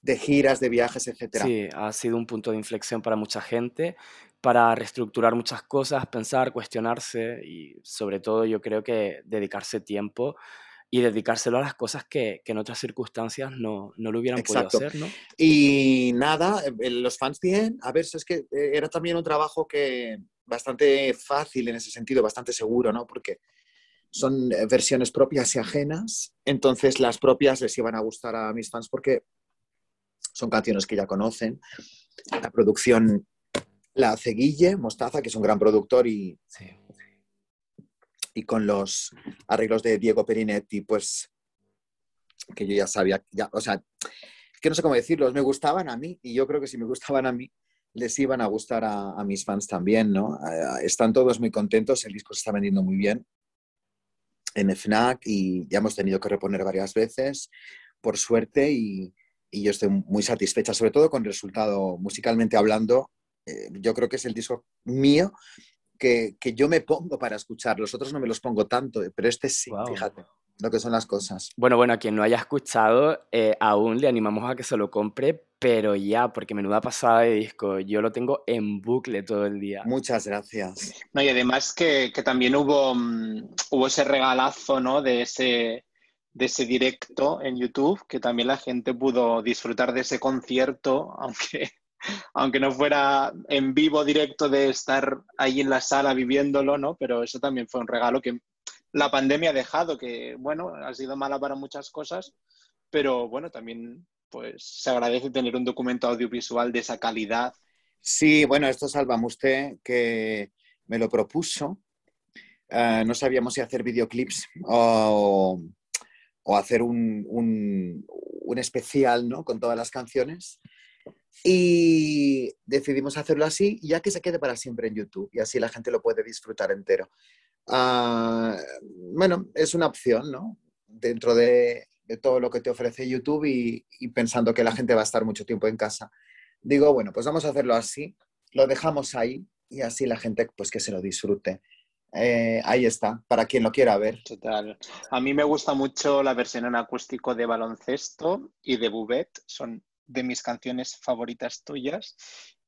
De giras, de viajes, etcétera.
Sí, ha sido un punto de inflexión para mucha gente, para reestructurar muchas cosas, pensar, cuestionarse y sobre todo yo creo que dedicarse tiempo y dedicárselo a las cosas que, en otras circunstancias no, no lo hubieran podido hacer, ¿no?
Y nada, eh, los fans bien, a ver, es que eh, era también un trabajo que bastante fácil en ese sentido, bastante seguro, ¿no? Porque son eh, versiones propias y ajenas, entonces las propias les iban a gustar a mis fans porque son canciones que ya conocen. La producción la hace Guille Mostaza, que es un gran productor y, y con los arreglos de Diego Perinetti, pues que yo ya sabía, ya, o sea, que no sé cómo decirlos, me gustaban a mí y yo creo que si me gustaban a mí, les iban a gustar a, mis fans también, ¿no? Están todos muy contentos, el disco se está vendiendo muy bien en FNAC y ya hemos tenido que reponer varias veces, por suerte, y, y yo estoy muy satisfecha, sobre todo con el resultado musicalmente hablando. Eh, yo creo que es el disco mío que, que, yo me pongo para escuchar. Los otros no me los pongo tanto, pero este sí, fíjate lo que son las cosas.
Bueno, bueno, a quien no haya escuchado, eh, aún le animamos a que se lo compre, pero ya, porque menuda pasada de disco. Yo lo tengo en bucle todo el día.
Muchas gracias.
No, y además que, que también hubo, mm, hubo ese regalazo, ¿no? De ese, de ese directo en YouTube, que también la gente pudo disfrutar de ese concierto, aunque, aunque no fuera en vivo directo de estar ahí en la sala viviéndolo, ¿no? Pero eso también fue un regalo que la pandemia ha dejado, que bueno, ha sido mala para muchas cosas, pero bueno, también pues se agradece tener un documento audiovisual de esa calidad.
Sí, bueno, esto Salva usted que me lo propuso. Eh, no sabíamos si hacer videoclips o, o hacer un, un, especial ¿no? con todas las canciones. Y decidimos hacerlo así, ya que se quede para siempre en YouTube y así la gente lo puede disfrutar entero. Ah, bueno, es una opción, ¿no? Dentro de, de, todo lo que te ofrece YouTube y, y, pensando que la gente va a estar mucho tiempo en casa. Digo, bueno, pues vamos a hacerlo así, lo dejamos ahí y así la gente pues que se lo disfrute. Eh, ahí está, para quien lo quiera ver.
Total. A mí me gusta mucho la versión en acústico de baloncesto y de Bubet, son de mis canciones favoritas tuyas.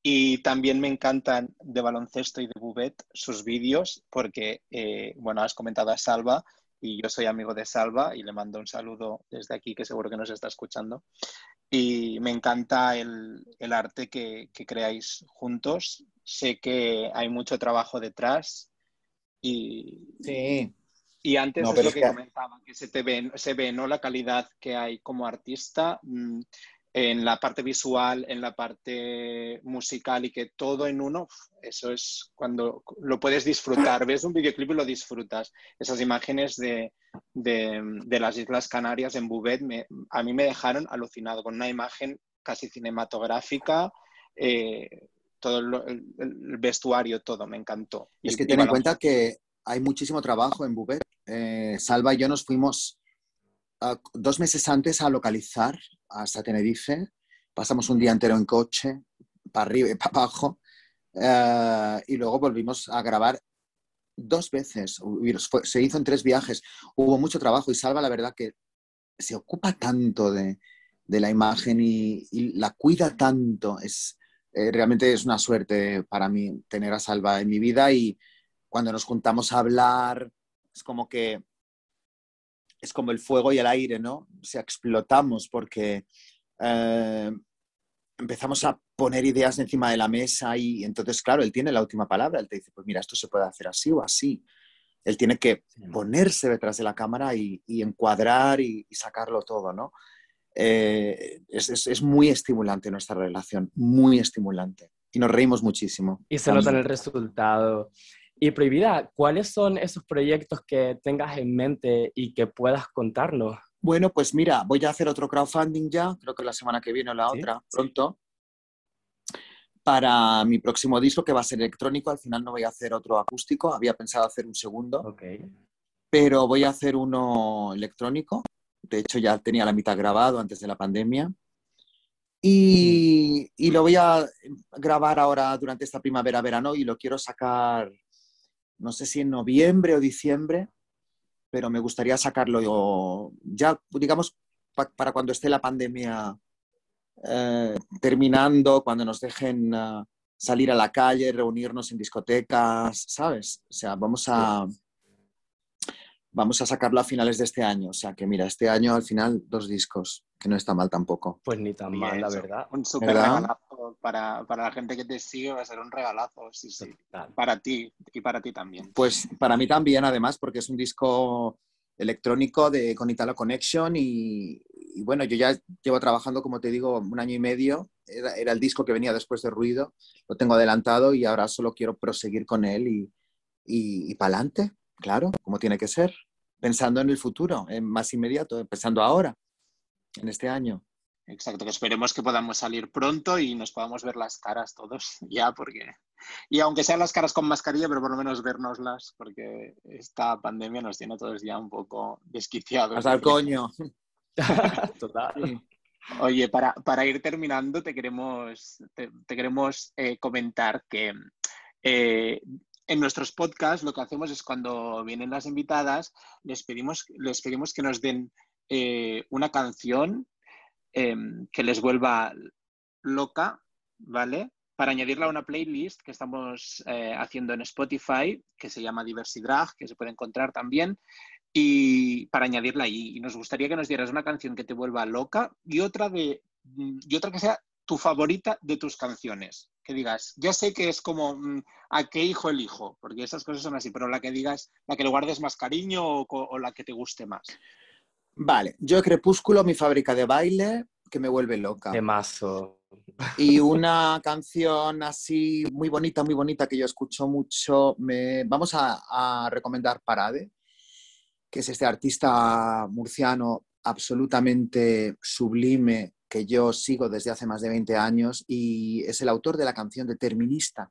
Y también me encantan de baloncesto y de Bubet sus vídeos, porque, eh, bueno, has comentado a Salva y yo soy amigo de Salva y le mando un saludo desde aquí, que seguro que nos está escuchando. Y me encanta el, arte que creáis juntos. Sé que hay mucho trabajo detrás, y,
sí.
y antes de lo que, comentaba, que se, te ve, se ve ¿no? la calidad que hay como artista mm, en la parte visual, en la parte musical y que todo en uno, eso es cuando lo puedes disfrutar. Ves un videoclip y lo disfrutas. Esas imágenes de, de, de las Islas Canarias en Bouvet me, a mí me dejaron alucinado con una imagen casi cinematográfica. Eh, todo el, vestuario, todo, me encantó.
Es que ten en cuenta que hay muchísimo trabajo en Bubet. Eh, Salva y yo nos fuimos dos meses antes a localizar hasta Tenerife. Pasamos un día entero en coche, para arriba y para abajo. Eh, y luego volvimos a grabar dos veces. Se hizo en tres viajes. Hubo mucho trabajo y Salva, la verdad, que se ocupa tanto de, de la imagen y, la cuida tanto. Es, eh, realmente es una suerte para mí tener a Salva en mi vida y cuando nos juntamos a hablar, es como que es como el fuego y el aire, ¿no? O sea, explotamos porque eh, empezamos a poner ideas encima de la mesa y entonces, claro, él tiene la última palabra, él te dice, pues mira, esto se puede hacer así o así. Él tiene que ponerse detrás de la cámara y, encuadrar y, sacarlo todo, ¿no? Eh, es, muy estimulante nuestra relación, muy estimulante. Y nos reímos muchísimo.
Y se nota el resultado. Y Prohibida, ¿cuáles son esos proyectos que tengas en mente y que puedas contarnos?
Bueno, pues mira, voy a hacer otro crowdfunding ya, creo que la semana que viene o la otra, pronto, para mi próximo disco que va a ser electrónico. Al final no voy a hacer otro acústico, había pensado hacer un segundo, pero voy a hacer uno electrónico. De hecho, ya tenía la mitad grabado antes de la pandemia. Y, y, lo voy a grabar ahora durante esta primavera-verano y lo quiero sacar no sé si en noviembre o diciembre, pero me gustaría sacarlo ya, digamos, para cuando esté la pandemia eh, terminando, cuando nos dejen eh, salir a la calle, reunirnos en discotecas, ¿sabes? O sea, vamos a, vamos a sacarlo a finales de este año. O sea, que mira, este año al final dos discos, que no está mal tampoco.
Pues ni tan mal, la verdad.
Un súper regalazo para, la gente que te sigue, va a ser un regalazo, sí, sí. Para ti y para ti también.
Pues para mí también, además, porque es un disco electrónico de, con Italo Connection y, bueno, yo ya llevo trabajando, como te digo, un año y medio. Era, el disco que venía después de Ruido. Lo tengo adelantado y ahora solo quiero proseguir con él y, y, y para adelante, claro, como tiene que ser. Pensando en el futuro, en más inmediato, pensando ahora en este año.
Exacto, que esperemos que podamos salir pronto y nos podamos ver las caras todos ya, porque... Y aunque sean las caras con mascarilla, pero por lo menos vernoslas, porque esta pandemia nos tiene a todos ya un poco desquiciados.
Hasta el coño.
Total. Oye, para, ir terminando, te queremos, te, queremos eh, comentar que eh, en nuestros podcasts lo que hacemos es cuando vienen las invitadas, les pedimos, les pedimos que nos den eh, una canción em, que les vuelva loca, ¿vale? Para añadirla a una playlist que estamos eh, haciendo en Spotify, que se llama Drag, que se puede encontrar también, y para añadirla ahí. Y nos gustaría que nos dieras una canción que te vuelva loca y otra, de, y otra que sea tu favorita de tus canciones. Que digas, ya sé que es como mm, a qué hijo elijo, porque esas cosas son así, pero la que digas, la que le guardes más cariño o la que te guste más.
Vale, yo Crepúsculo, mi fábrica de baile, que me vuelve loca.
De mazo.
Y una canción así muy bonita, muy bonita que yo escucho mucho. Me... Vamos a, recomendar Parade, que es este artista murciano absolutamente sublime que yo sigo desde hace más de 20 años y es el autor de la canción Determinista,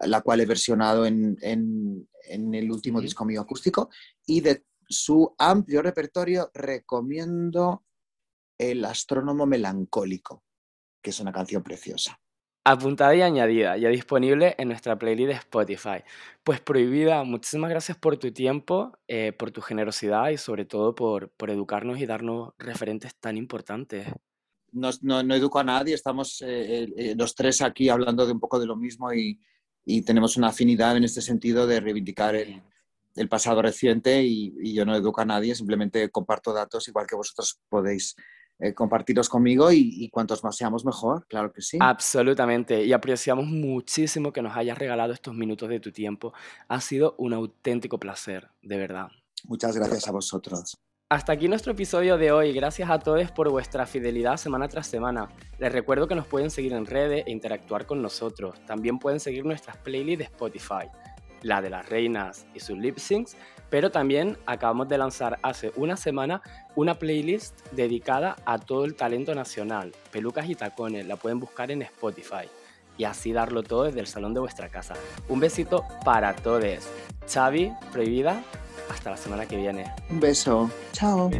la cual he versionado en, el último disco mío acústico, y de su amplio repertorio, recomiendo El astrónomo melancólico, que es una canción preciosa.
Apuntada y añadida, ya disponible en nuestra playlist de Spotify. Pues Prohibida, muchísimas gracias por tu tiempo, eh, por tu generosidad y sobre todo por, educarnos y darnos referentes tan importantes.
No, educo a nadie, estamos eh, eh, los tres aquí hablando de un poco de lo mismo y, y tenemos una afinidad en este sentido de reivindicar el, el pasado reciente y, yo no educo a nadie, simplemente comparto datos igual que vosotros podéis eh, compartirlos conmigo y, cuantos más seamos mejor, claro que sí.
Absolutamente, y apreciamos muchísimo que nos hayas regalado estos minutos de tu tiempo. Ha sido un auténtico placer, de verdad.
Muchas gracias a vosotros.
Hasta aquí nuestro episodio de hoy. Gracias a todos por vuestra fidelidad semana tras semana. Les recuerdo que nos pueden seguir en redes e interactuar con nosotros. También pueden seguir nuestras playlists de Spotify la de las reinas y sus lip syncs, pero también acabamos de lanzar hace una semana una playlist dedicada a todo el talento nacional, pelucas y tacones, la pueden buscar en Spotify y así darlo todo desde el salón de vuestra casa. Un besito para todos. Xavi, prohibida. Hasta la semana que viene.
Un beso. Chao.